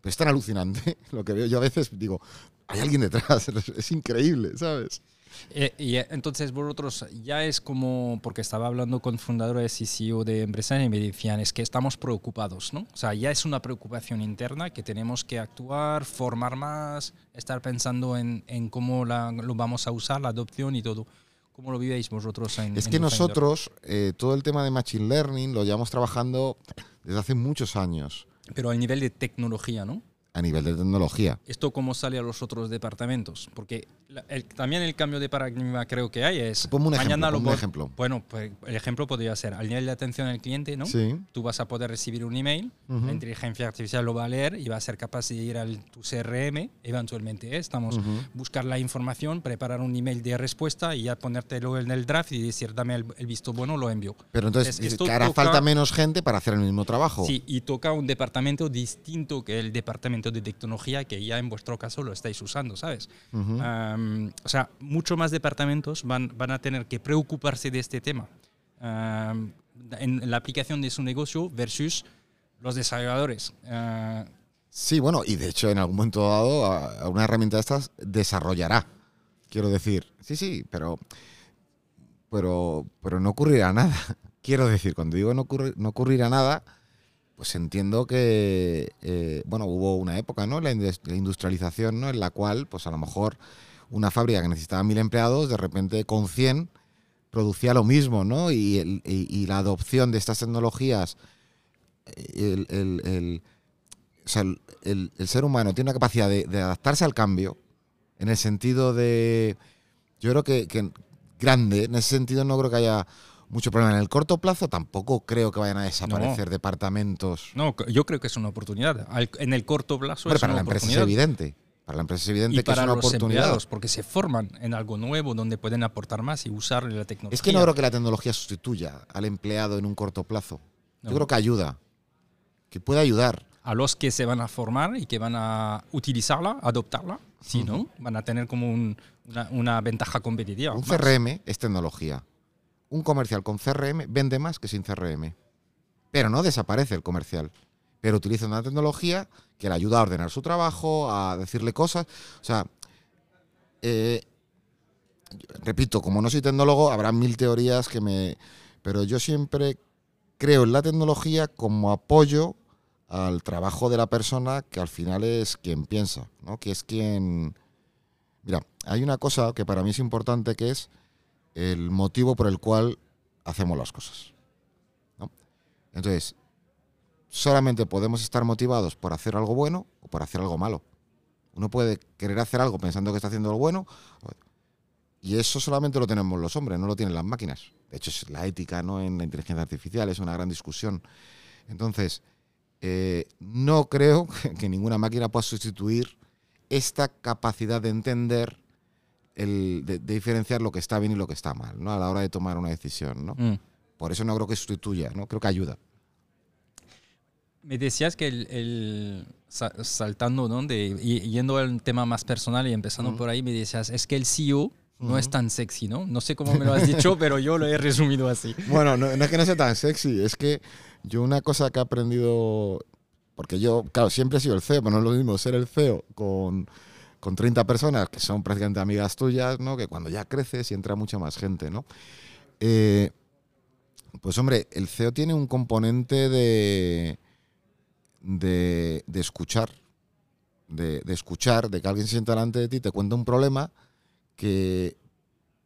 Pero es tan alucinante lo que veo. Yo a veces digo, hay alguien detrás, es, increíble, ¿sabes? Eh, y eh, entonces vosotros ya es como, porque estaba hablando con fundadores y CEO de empresas y me decían, es que estamos preocupados, ¿no? O sea, ya es una preocupación interna que tenemos que actuar, formar más, estar pensando en, en cómo la- lo vamos a usar, la adopción y todo. ¿Cómo lo vivéis vosotros en Es en que nosotros, eh, todo el tema de Machine Learning lo llevamos trabajando desde hace muchos años Pero al nivel de tecnología, ¿no? a nivel de tecnología. ¿Esto cómo sale a los otros departamentos? Porque el- también el cambio de paradigma creo que hay es... Ponme un ejemplo, mañana lo ponme un ejemplo. Bueno, pues el ejemplo podría ser al nivel de atención al cliente, ¿no? Sí. Tú vas a poder recibir un email, Ujú. la inteligencia artificial lo va a leer y va a ser capaz de ir al tu CRM, eventualmente, ¿eh? estamos, Ujú. buscar la información, preparar un email de respuesta y ya ponértelo en el draft y decir, dame el, el visto bueno, lo envío. Pero entonces, Es- esto que hará toca- falta menos gente para hacer el mismo trabajo. Sí, y toca un departamento distinto que el departamento de tecnología que ya en vuestro caso lo estáis usando, ¿sabes? Ujú. O sea, mucho más departamentos van, van a tener que preocuparse de este tema en la aplicación de su negocio versus los desarrolladores. Ah, Sí, bueno, y de hecho en algún momento dado una herramienta de estas desarrollará. Quiero decir, sí, sí, pero, pero, pero no ocurrirá nada. Quiero decir, cuando digo no, ocurri- no ocurrirá nada, pues entiendo que, eh, bueno, hubo una época, ¿no? La industrialización, ¿no? En la cual, pues a lo mejor una fábrica que necesitaba mil empleados, de repente con 100 producía lo mismo, ¿no? Y, el- y- y la adopción de estas tecnologías, el- el- el, o sea, el, el- el ser humano tiene una capacidad de, de adaptarse al cambio, en el sentido de, yo creo que, que grande, en ese sentido no creo que haya mucho problema. En el corto plazo tampoco creo que vayan a desaparecer departamentos. no, yo creo que es una oportunidad. En el corto plazo es para una la empresa es evidente. Para la empresa es evidente y que para es una los oportunidad. empleados, porque se forman en algo nuevo donde pueden aportar más y usar la tecnología. Es que no creo que la tecnología sustituya al empleado en un corto plazo. No. Yo creo que ayuda, que puede ayudar. a los que se van a formar y que van a utilizarla, adoptarla, si no, van a tener como un- una, una ventaja competitiva. Un más. CRM es tecnología. Un comercial con CRM vende más que sin CRM. Pero no desaparece el comercial. Pero utiliza una tecnología que le ayuda a ordenar su trabajo, a decirle cosas. O sea, eh, repito, como no soy tecnólogo, habrá mil teorías que me... Pero yo siempre creo en la tecnología como apoyo al trabajo de la persona que al final es quien piensa, ¿no? Que es quien... Mira, hay una cosa que para mí es importante que es el motivo por el cual hacemos las cosas. ¿no? Entonces, solamente podemos estar motivados por hacer algo bueno o por hacer algo malo. Uno puede querer hacer algo pensando que está haciendo algo bueno y eso solamente lo tenemos los hombres, no lo tienen las máquinas. De hecho, es la ética ¿no? en la inteligencia artificial es una gran discusión. Entonces, eh, no creo que ninguna máquina pueda sustituir esta capacidad de entender, el, de, de diferenciar lo que está bien y lo que está mal, ¿no? A la hora de tomar una decisión, ¿no? Mm. Por eso no creo que sustituya, ¿no? Creo que ayuda. Me decías que el, el- sa- saltando, ¿no? De, yendo al tema más personal y empezando por ahí, me decías, es que el CEO no es tan sexy, ¿no? No sé cómo me lo has dicho, pero yo lo he resumido así. Bueno, no, no es que no sea tan sexy, es que yo una cosa que he aprendido, porque yo, claro, siempre he sido el CEO, pero no es lo mismo ser el CEO con, con 30 personas que son prácticamente amigas tuyas, ¿no? Que cuando ya creces y entra mucha más gente, ¿no? Eh, pues hombre, el CEO tiene un componente de, de, de escuchar, de, de escuchar, de que alguien se sienta delante de ti, te cuenta un problema que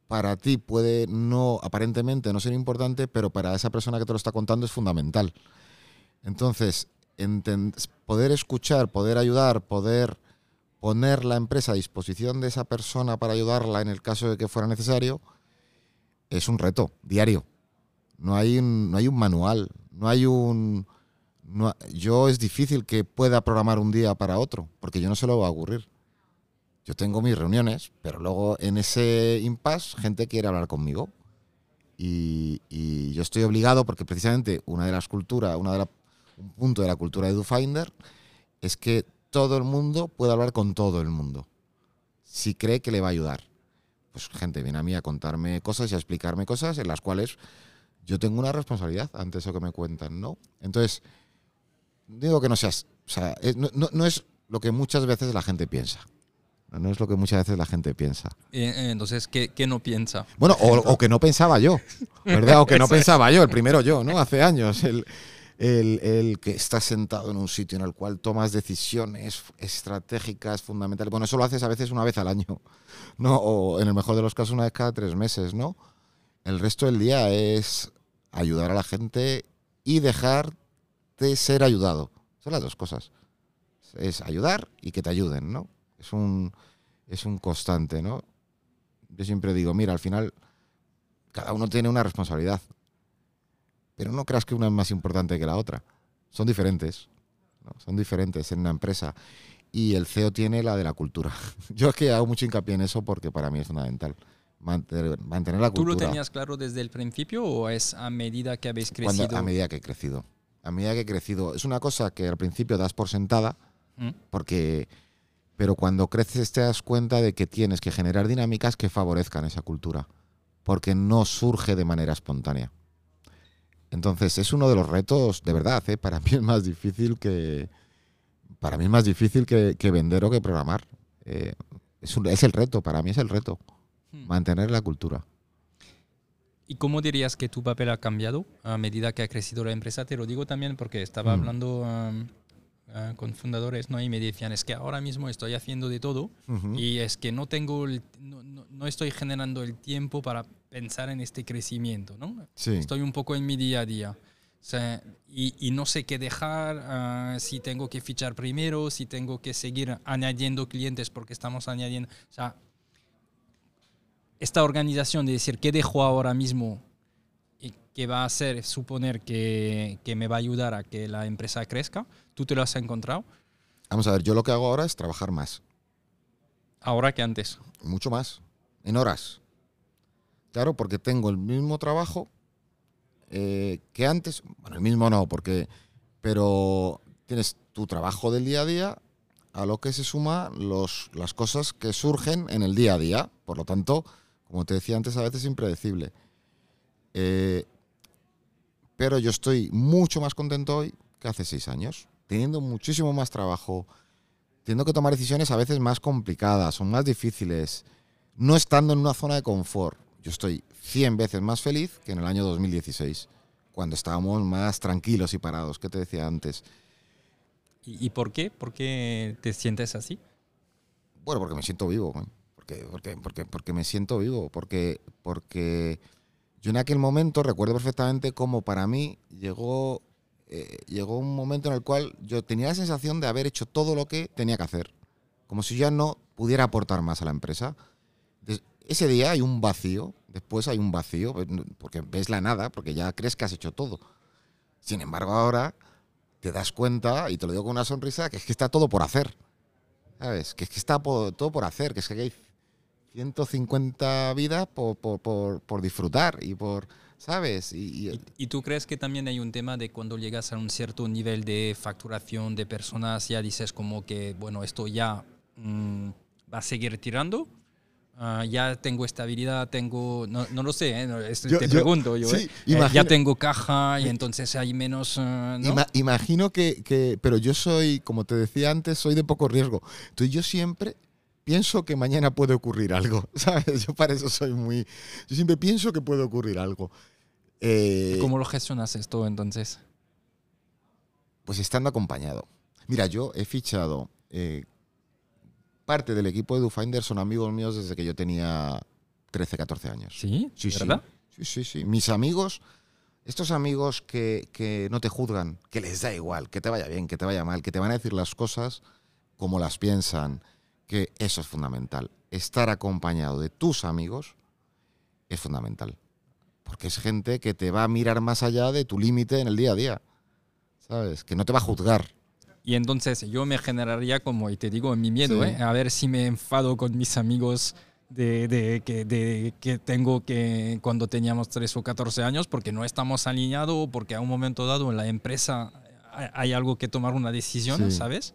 para ti puede no, aparentemente no ser importante, pero para esa persona que te lo está contando es fundamental. Entonces, poder escuchar, poder ayudar, poder poner la empresa a disposición de esa persona para ayudarla en el caso de que fuera necesario, es un reto diario. No hay no hay un manual, no hay un... no yo es difícil que pueda programar un día para otro, porque yo no se lo va a ocurrir. Yo tengo mis reuniones, pero luego en ese impasse gente quiere hablar conmigo. Y, y yo estoy obligado, porque precisamente una de las culturas, una de la- un punto de la cultura de DoFinder es que todo el mundo puede hablar con todo el mundo. Si cree que le va a ayudar. Pues gente viene a mí a contarme cosas y a explicarme cosas en las cuales yo tengo una responsabilidad ante eso que me cuentan, ¿no? Entonces, digo que no seas, o sea, no, es lo que muchas veces la gente piensa. No es lo que muchas veces la gente piensa. Eh, eh, entonces, ¿qué, no piensa? Bueno, o, que no pensaba yo, ¿verdad? O que no pensaba yo, el primero yo, ¿no? Hace años. El, el, que está sentado en un sitio en el cual tomas decisiones estratégicas, fundamentales. Bueno, eso lo haces a veces una vez al año, ¿no? O en el mejor de los casos una vez cada tres meses, ¿no? El resto del día es ayudar a la gente y dejar de ser ayudado. Son las dos cosas. Es ayudar y que te ayuden, ¿no? Es un, es un constante, ¿no? Yo siempre digo, mira, al final cada uno tiene una responsabilidad. Pero no creas que una es más importante que la otra. Son diferentes. Son diferentes en una empresa. Y el CEO tiene la de la cultura. Yo es que hago mucho hincapié en eso porque para mí es fundamental. Mantener, la cultura. ¿Tú lo tenías claro desde el principio o es a medida que habéis crecido? a medida que he crecido. A medida que he crecido. Es una cosa que al principio das por sentada, ¿Mm? porque. Pero cuando creces te das cuenta de que tienes que generar dinámicas que favorezcan esa cultura. Porque no surge de manera espontánea. Entonces es uno de los retos, de verdad, ¿eh? para mí es más difícil que para mí es más difícil que, vender o que programar. Eh, es, es, el reto, para mí es el reto, hmm. mantener la cultura. ¿Y cómo dirías que tu papel ha cambiado a medida que ha crecido la empresa? Te lo digo también porque estaba hmm. hablando Ah, con fundadores ¿no? y me decían, es que ahora mismo estoy haciendo de todo y es que no tengo, no, no, estoy generando el tiempo para pensar en este crecimiento, ¿no? Estoy un poco en mi día a día. y, y, no sé qué dejar, ah, si tengo que fichar primero, si tengo que seguir añadiendo clientes porque estamos añadiendo... O sea, esta organización de decir qué dejo ahora mismo que va a hacer suponer que, que, me va a ayudar a que la empresa crezca. ¿Tú te lo has encontrado? Vamos a ver, yo lo que hago ahora es trabajar más. ¿Ahora que antes? Mucho más, en horas. Claro, porque tengo el mismo trabajo eh, que antes. Bueno, el mismo no, porque. Pero tienes tu trabajo del día a día, a lo que se suma los, las cosas que surgen en el día a día. Por lo tanto, como te decía antes, a veces es impredecible. Eh, pero yo estoy mucho más contento hoy que hace seis años, teniendo muchísimo más trabajo, teniendo que tomar decisiones a veces más complicadas, son más difíciles, no estando en una zona de confort. Yo estoy 100 veces más feliz que en el año 2016, cuando estábamos más tranquilos y parados, que te decía antes. ¿Y, por qué? ¿Por qué te sientes así? Bueno, porque me siento vivo. Porque, porque, porque, me siento vivo. Porque, porque yo en aquel momento recuerdo perfectamente cómo para mí llegó, eh, llegó un momento en el cual yo tenía la sensación de haber hecho todo lo que tenía que hacer, como si ya no pudiera aportar más a la empresa. ese día hay un vacío, después hay un vacío, pues, porque ves la nada, porque ya crees que has hecho todo. Sin embargo, ahora te das cuenta, y te lo digo con una sonrisa, que es que está todo por hacer. ¿Sabes? Que es que está todo por hacer, que es que hay 150 vidas por, por, por, disfrutar y por, ¿sabes? Y, y, tú crees que también hay un tema de cuando llegas a un cierto nivel de facturación de personas, ya dices como que, bueno, esto ya mm, va a seguir tirando? Ah, ya tengo estabilidad, tengo, no, no lo sé, ¿eh? te pregunto yo, ¿eh? Eh, ya tengo caja y entonces hay menos... imagino que, que, pero yo soy, como te decía antes, soy de poco riesgo. Entonces yo siempre pienso que mañana puede ocurrir algo, ¿sabes? Yo para eso soy muy... Yo siempre pienso que puede ocurrir algo. Eh, ¿Cómo lo gestionas esto entonces? Pues estando acompañado. Mira, yo he fichado... Eh, parte del equipo de DoFinder son amigos míos desde que yo tenía 13, 14 años. ¿Sí? Sí, ¿verdad? Sí, sí, sí. Mis amigos, estos amigos que, que no te juzgan, que les da igual, que te vaya bien, que te vaya mal, que te van a decir las cosas como las piensan, que eso es fundamental. Estar acompañado de tus amigos es fundamental. Porque es gente que te va a mirar más allá de tu límite en el día a día. ¿Sabes? Que no te va a juzgar. Y entonces yo me generaría como, y te digo, en mi miedo, ¿eh? a ver si me enfado con mis amigos de, que, de, que tengo que cuando teníamos 3 o 14 años, porque no estamos alineados o porque a un momento dado en la empresa hay algo que tomar una decisión, ¿sabes?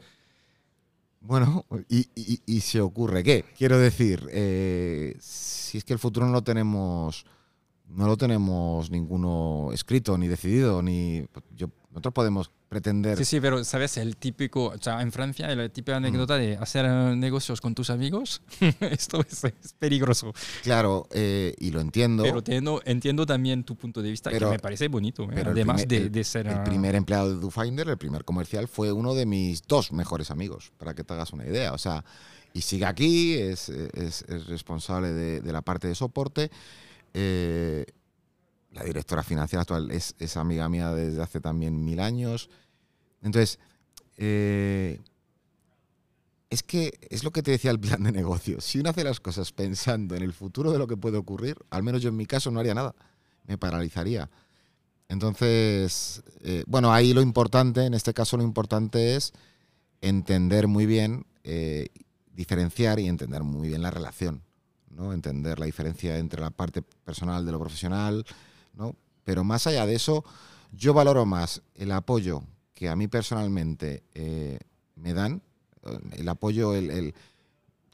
Bueno, y, y, se ocurre qué? Quiero decir, eh, si es que el futuro no lo tenemos no lo tenemos ninguno escrito, ni decidido, ni yo, nosotros podemos pretender. Sí, sí, pero sabes, el típico, o sea, en Francia, la típica anécdota de hacer eh, negocios con tus amigos, esto es, peligroso. Claro, eh, y lo entiendo. Pero entiendo, entiendo también tu punto de vista, que me parece bonito, ¿eh? además de, ser... El primer empleado de DoFinder, el primer comercial, fue uno de mis dos mejores amigos, para que te hagas una idea. O sea, y sigue aquí, es, es, es responsable de, de, la parte de soporte. Eh, la directora financiera actual es, es, amiga mía desde hace también mil años. Entonces, eh, es que es lo que te decía el plan de negocio. Si uno hace las cosas pensando en el futuro de lo que puede ocurrir, al menos yo en mi caso no haría nada. Me paralizaría. Entonces, eh, bueno, ahí lo importante, en este caso lo importante es entender muy bien, eh, diferenciar y entender muy bien la relación. ¿no? Entender la diferencia entre la parte personal de lo profesional, ¿no? Pero más allá de eso, yo valoro más el apoyo que a mí personalmente eh, me dan, el apoyo, el, el,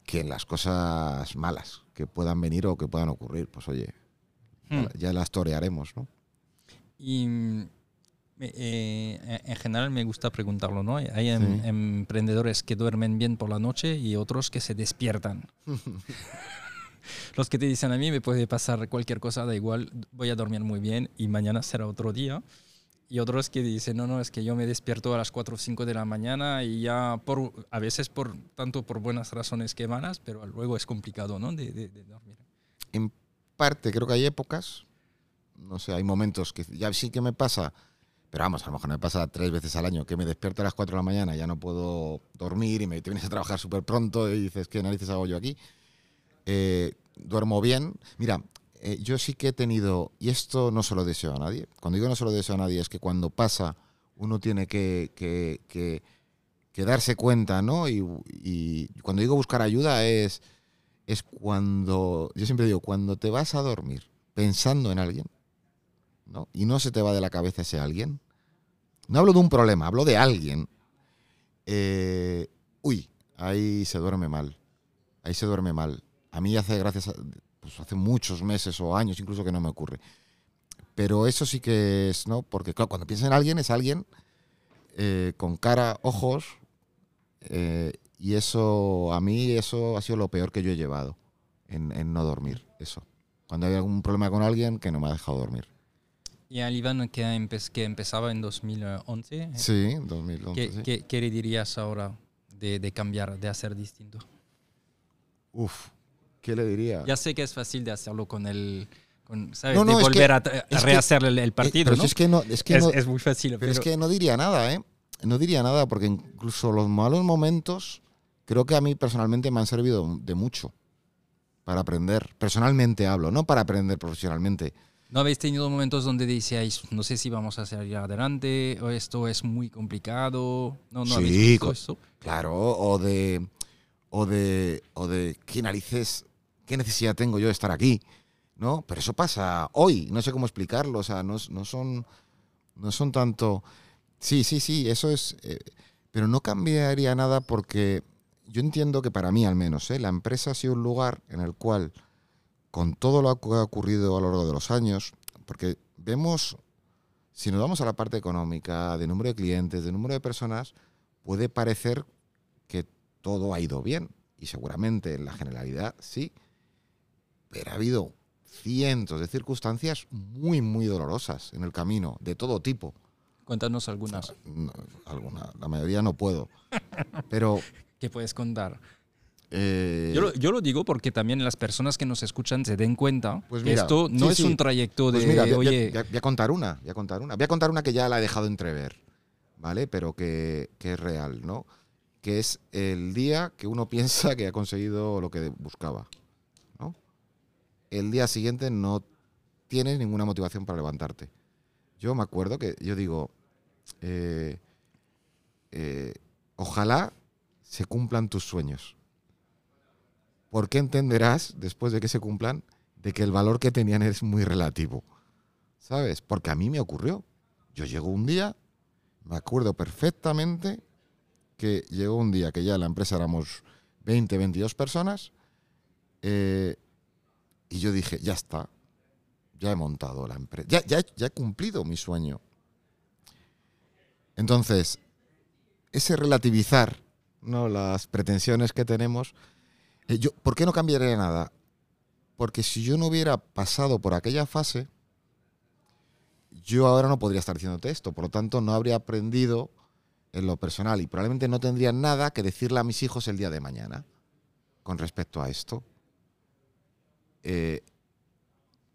que las cosas malas que puedan venir o que puedan ocurrir. Pues oye, hmm. ya las torearemos, ¿no? Y eh, en general me gusta preguntarlo, ¿no? Hay em, emprendedores que duermen bien por la noche y otros que se despiertan. los que te dicen a mí me puede pasar cualquier cosa, da igual, voy a dormir muy bien y mañana será otro día. Y otros que dicen, no, no, es que yo me despierto a las 4 o 5 de la mañana y ya, por, a veces por tanto por buenas razones que malas, pero luego es complicado, ¿no? De, dormir. En parte, creo que hay épocas, no sé, hay momentos que ya sí que me pasa, pero vamos, a lo mejor me pasa tres veces al año, que me despierto a las 4 de la mañana, ya no puedo dormir y me te vienes a trabajar súper pronto y dices, ¿qué narices hago yo aquí? Eh, duermo bien. Mira, eh, yo sí que he tenido, y esto no se lo deseo a nadie, cuando digo no se lo deseo a nadie es que cuando pasa uno tiene que, darse cuenta, ¿no? Y, cuando digo buscar ayuda es, es cuando, yo siempre digo, cuando te vas a dormir pensando en alguien, ¿no? Y no se te va de la cabeza ese alguien. No hablo de un problema, hablo de alguien. Eh, uy, ahí se duerme mal. Ahí se duerme mal. A mí hace, gracias pues hace muchos meses o años incluso que no me ocurre. Pero eso sí que es, ¿no? Porque claro, cuando piensas en alguien, es alguien eh, con cara, ojos, eh, y eso, a mí, eso ha sido lo peor que yo he llevado en, no dormir, eso. Cuando hay algún problema con alguien que no me ha dejado dormir. Y al Iván que, que empezaba en 2011. Sí, 2011. ¿Qué, qué, le dirías ahora de, de cambiar, de hacer distinto? Uf, ¿Qué le diría? Ya sé que es fácil de hacerlo con el... ¿sabes? de volver a, rehacer el, partido, ¿no? Es que no, es, que es, muy fácil. Pero, es que no diría nada, ¿eh? No diría nada porque incluso los malos momentos creo que a mí personalmente me han servido de mucho para aprender. Personalmente hablo, no para aprender profesionalmente. ¿No habéis tenido momentos donde decíais, no sé si vamos a salir adelante, o esto es muy complicado? ¿No, no sí, claro, o de, o de, o de, ¿qué narices ¿qué necesidad tengo yo de estar aquí? ¿No? Pero eso pasa hoy, no sé cómo explicarlo, o sea, no, son, no son tanto... Sí, sí, sí, eso es... Eh, pero no cambiaría nada porque yo entiendo que para mí al menos, ¿eh? la empresa ha sido un lugar en el cual, con todo lo que ha ocurrido a lo largo de los años, porque vemos, si nos vamos a la parte económica, de número de clientes, de número de personas, puede parecer que todo ha ido bien. Y seguramente en la generalidad sí pero ha habido cientos de circunstancias muy, muy dolorosas en el camino, de todo tipo. Cuéntanos algunas. alguna, la mayoría no puedo. Pero. ¿Qué puedes contar? Eh, yo, lo, digo porque también las personas que nos escuchan se den cuenta pues que esto no es un trayecto pues de. voy, a, contar una, voy a contar una. Voy a contar una que ya la he dejado entrever, ¿vale? Pero que, que es real, ¿no? Que es el día que uno piensa que ha conseguido lo que buscaba el día siguiente no tienes ninguna motivación para levantarte. Yo me acuerdo que yo digo, eh, eh, ojalá se cumplan tus sueños. Porque entenderás, después de que se cumplan, de que el valor que tenían es muy relativo. ¿Sabes? Porque a mí me ocurrió. Yo llego un día, me acuerdo perfectamente que llegó un día que ya en la empresa éramos 20, 22 personas, eh, y yo dije, ya está, ya he montado la empresa, ya, ya, he cumplido mi sueño. Entonces, ese relativizar ¿no? las pretensiones que tenemos, eh, yo, ¿por qué no cambiaría nada? Porque si yo no hubiera pasado por aquella fase, yo ahora no podría estar diciéndote esto, por lo tanto no habría aprendido en lo personal y probablemente no tendría nada que decirle a mis hijos el día de mañana con respecto a esto. Eh,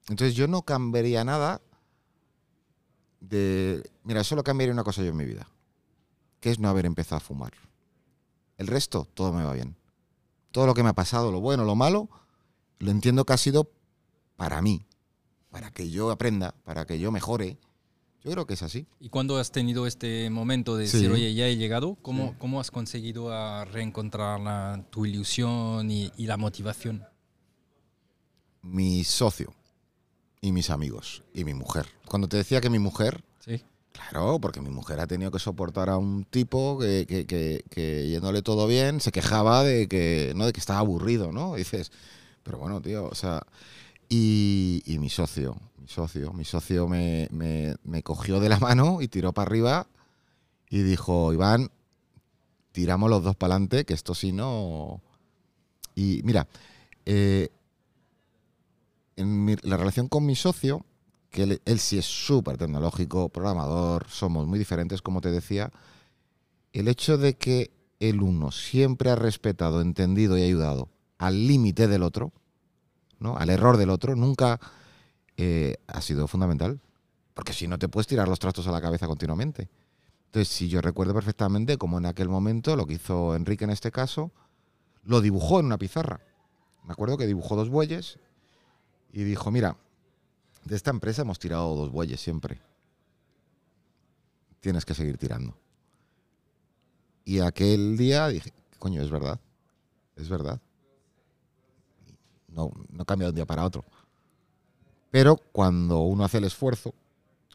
entonces yo no cambiaría nada de... Mira, solo cambiaría una cosa yo en mi vida, que es no haber empezado a fumar. El resto, todo me va bien. Todo lo que me ha pasado, lo bueno, lo malo, lo entiendo que ha sido para mí, para que yo aprenda, para que yo mejore. Yo creo que es así. ¿Y cuando has tenido este momento de decir, oye, ya he llegado? ¿Cómo, ¿cómo has conseguido a reencontrar la, tu ilusión y, y, la motivación? Mi socio y mis amigos y mi mujer. Cuando te decía que mi mujer, sí. claro, porque mi mujer ha tenido que soportar a un tipo que, que, que, que yéndole todo bien, se quejaba de que, ¿no? de que estaba aburrido, ¿no? Y dices, pero bueno, tío, o sea... Y, y mi socio, mi socio, mi socio me, me, me cogió de la mano y tiró para arriba y dijo, Iván, tiramos los dos para adelante, que esto sí no... Y mira, eh, en mi, la relación con mi socio, que él, él sí es súper tecnológico, programador, somos muy diferentes, como te decía, el hecho de que el uno siempre ha respetado, entendido y ayudado al límite del otro, ¿no? al error del otro, nunca eh, ha sido fundamental. Porque si no te puedes tirar los trastos a la cabeza continuamente. Entonces, si yo recuerdo perfectamente como en aquel momento, lo que hizo Enrique en este caso, lo dibujó en una pizarra. Me acuerdo que dibujó dos bueyes y dijo, mira, de esta empresa hemos tirado dos bueyes siempre. Tienes que seguir tirando. Y aquel día dije, coño, es verdad. Es verdad. No, no cambia de un día para otro. Pero cuando uno hace el esfuerzo,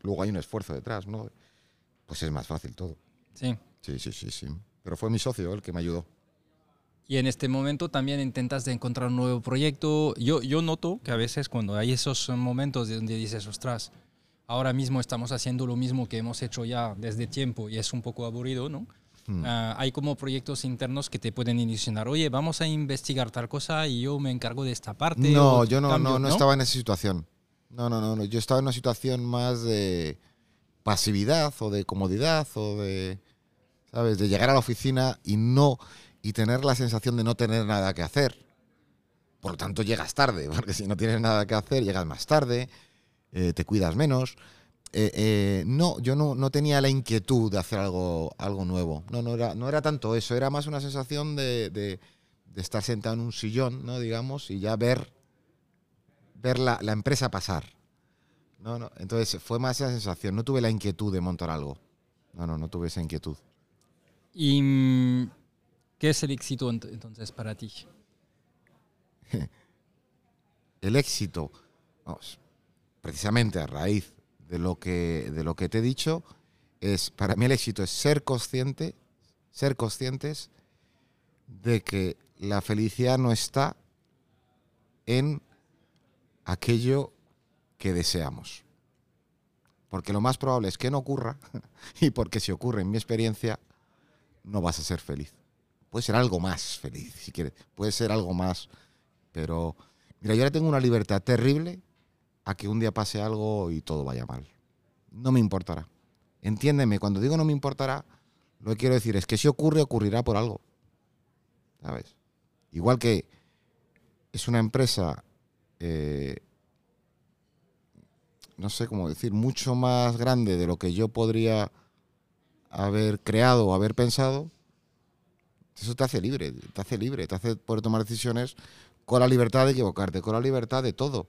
luego hay un esfuerzo detrás, ¿no? Pues es más fácil todo. Sí. Sí, sí, sí, sí. Pero fue mi socio el que me ayudó. Y en este momento también intentas de encontrar un nuevo proyecto. Yo, yo noto que a veces cuando hay esos momentos donde dices, ostras, ahora mismo estamos haciendo lo mismo que hemos hecho ya desde tiempo y es un poco aburrido, ¿no? Uh, hay como proyectos internos que te pueden ilusionar. Oye, vamos a investigar tal cosa y yo me encargo de esta parte. No, yo no, cambio, no, no, estaba en esa situación. No, no, no, no. Yo estaba en una situación más de pasividad o de comodidad o de, ¿sabes? De llegar a la oficina y no y tener la sensación de no tener nada que hacer. Por lo tanto, llegas tarde, porque si no tienes nada que hacer, llegas más tarde, eh, te cuidas menos. Eh, eh, no, yo no, no, tenía la inquietud de hacer algo, algo nuevo. No, no era, no era tanto eso, era más una sensación de, de, de estar sentado en un sillón, ¿no? digamos, y ya ver, ver la, la empresa pasar. No, no. Entonces fue más esa sensación. No tuve la inquietud de montar algo. No, no, no tuve esa inquietud. Y ¿Qué es el éxito entonces para ti? El éxito, precisamente a raíz de lo que de lo que te he dicho, es para mí el éxito es ser consciente, ser conscientes de que la felicidad no está en aquello que deseamos. Porque lo más probable es que no ocurra y porque si ocurre en mi experiencia no vas a ser feliz puede ser algo más feliz, si quieres, puede ser algo más, pero mira, yo ahora tengo una libertad terrible a que un día pase algo y todo vaya mal. No me importará. Entiéndeme, cuando digo no me importará, lo que quiero decir es que si ocurre, ocurrirá por algo. ¿Sabes? Igual que es una empresa, eh, no sé cómo decir, mucho más grande de lo que yo podría haber creado o haber pensado, eso te hace libre, te hace libre, te hace poder tomar decisiones con la libertad de equivocarte, con la libertad de todo.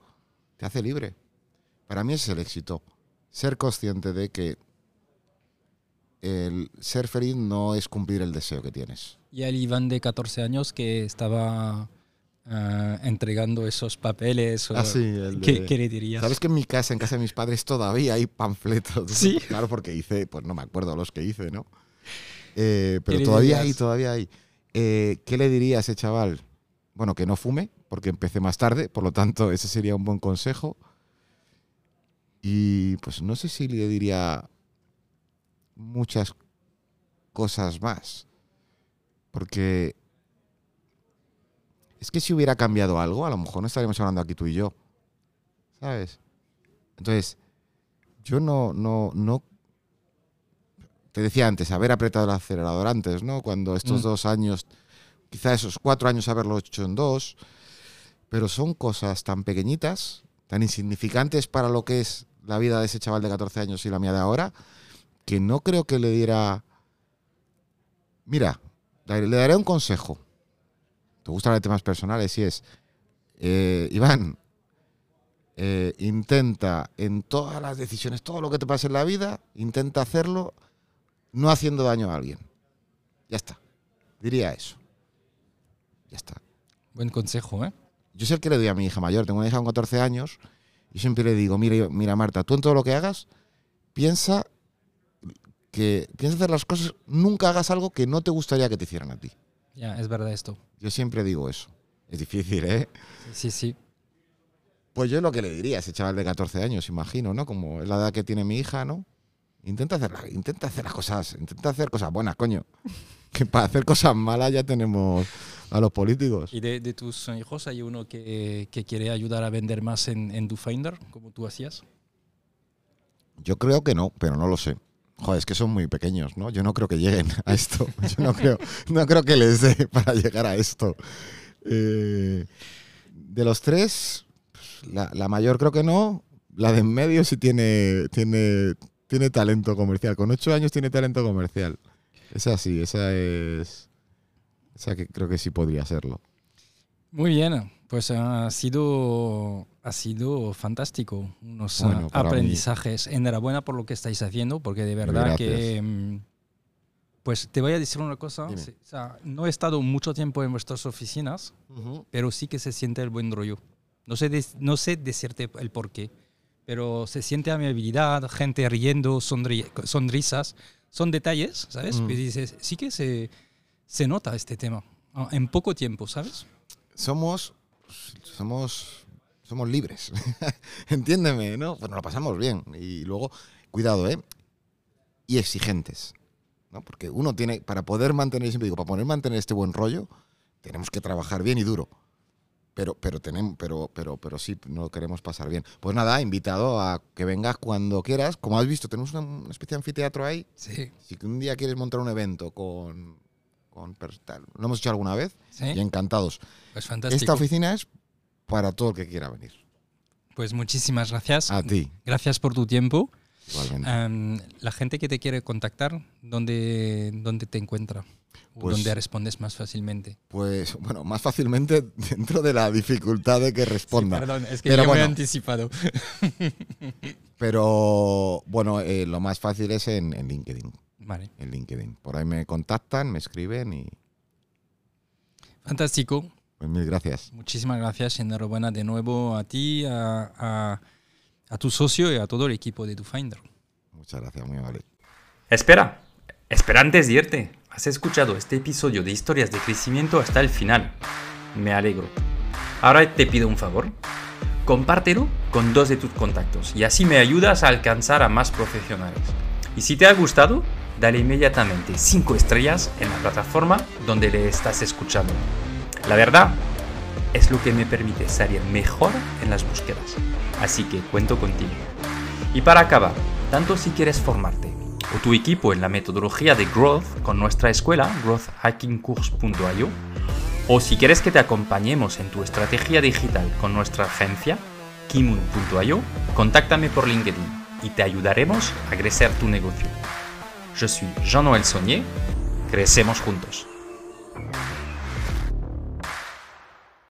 Te hace libre. Para mí ese es el éxito. Ser consciente de que el ser feliz no es cumplir el deseo que tienes. Y el Iván de 14 años que estaba uh, entregando esos papeles. O, ah, sí, el ¿qué, de... ¿qué, le dirías? Sabes que en mi casa, en casa de mis padres, todavía hay panfletos. Sí. Claro, porque hice, pues no me acuerdo los que hice, ¿no? Eh, pero todavía hay, todavía hay. Eh, ¿Qué le diría a ese chaval? Bueno, que no fume, porque empecé más tarde, por lo tanto, ese sería un buen consejo. Y pues no sé si le diría muchas cosas más. Porque es que si hubiera cambiado algo, a lo mejor no estaríamos hablando aquí tú y yo. ¿Sabes? Entonces, yo no, no, no. Te decía antes, haber apretado el acelerador antes, ¿no? Cuando estos Mm. dos años, quizá esos cuatro años haberlo hecho en dos, pero son cosas tan pequeñitas, tan insignificantes para lo que es la vida de ese chaval de 14 años y la mía de ahora, que no creo que le diera. Mira, le daré un consejo. Te gustan los temas personales y es, eh, Iván, eh, intenta en todas las decisiones, todo lo que te pase en la vida, intenta hacerlo no haciendo daño a alguien. Ya está. Diría eso. Ya está. Buen consejo, ¿eh? Yo sé el que le doy a mi hija mayor. Tengo una hija con 14 años y siempre le digo, mira, mira Marta, tú en todo lo que hagas, piensa que piensa hacer las cosas, nunca hagas algo que no te gustaría que te hicieran a ti. Ya, es verdad esto. Yo siempre digo eso. Es difícil, ¿eh? Sí, sí. Pues yo es lo que le diría a ese chaval de 14 años, imagino, ¿no? Como es la edad que tiene mi hija, ¿no? Intenta hacer, intenta hacer las cosas, intenta hacer cosas buenas, coño. Que para hacer cosas malas ya tenemos a los políticos. ¿Y de, de tus hijos hay uno que, que quiere ayudar a vender más en, en DoFinder, como tú hacías? Yo creo que no, pero no lo sé. Joder, es que son muy pequeños, ¿no? Yo no creo que lleguen a esto. Yo no creo, no creo que les dé para llegar a esto. Eh, de los tres, pues, la, la mayor creo que no. La de en medio sí tiene, tiene, tiene talento comercial. Con ocho años tiene talento comercial. Esa sí, esa es. Esa que creo que sí podría serlo. Muy bien, pues ha sido, ha sido fantástico. Unos Bueno, para mí- aprendizajes. Enhorabuena por lo que estáis haciendo, porque de verdad que... mm, Pues te voy a decir una cosa. Sí, o sea, no he estado mucho tiempo en vuestras oficinas, pero sí que se siente el buen rollo. No sé, no sé decirte el por qué, pero se siente amabilidad, gente riendo, sonri- sonrisas. Son detalles, ¿sabes? Mm. Y dices, sí que se, se nota este tema en poco tiempo, ¿sabes? somos somos somos libres. Entiéndeme, ¿no? Pues nos lo pasamos bien. Y luego, cuidado, ¿eh? Y exigentes. ¿no? Porque uno tiene, para poder mantener, siempre digo, para poder mantener este buen rollo, tenemos que trabajar bien y duro. Pero, pero tenemos, pero, pero, pero sí, no lo queremos pasar bien. Pues nada, invitado a que vengas cuando quieras. Como has visto, tenemos una, especie de anfiteatro ahí. Sí. Si un día quieres montar un evento con, con lo hemos hecho alguna vez ¿Sí? y encantados. Pues fantástico. Esta oficina es para todo el que quiera venir. Pues muchísimas gracias. A ti, Gracias por tu tiempo. Igualmente. La gente que te quiere contactar, ¿dónde, dónde te encuentra? ¿O Pues- ¿Dónde respondes más fácilmente? Pues bueno, más fácilmente dentro de la dificultad de que responda. Perdón, es que Pero yo me he anticipado. Pero bueno, eh, lo más fácil es en, en LinkedIn. Vale, En LinkedIn. Por ahí me contactan, me escriben y fantástico. pues mil gracias. Muchísimas gracias y enhorabuena de nuevo a ti, a, a- a tu socio y a todo el equipo de DoFinder. Muchas gracias, muy amable. Espera, espera antes de irte. Has escuchado este episodio de historias de crecimiento hasta el final. Me alegro. Ahora te pido un favor. Compártelo con dos de tus contactos y así me ayudas a alcanzar a más profesionales. Y si te ha gustado, dale inmediatamente 5 estrellas en la plataforma donde le estás escuchando. La verdad es lo que me permite salir mejor en las búsquedas. Así que cuento contigo. Y para acabar, tanto si quieres formarte o tu equipo en la metodología de Growth con nuestra escuela, growthhackingcourse.io, o si quieres que te acompañemos en tu estrategia digital con nuestra agencia, kimun.io, contáctame por LinkedIn y te ayudaremos a crecer tu negocio. Je suis Jean-Noël Saunier, crecemos juntos.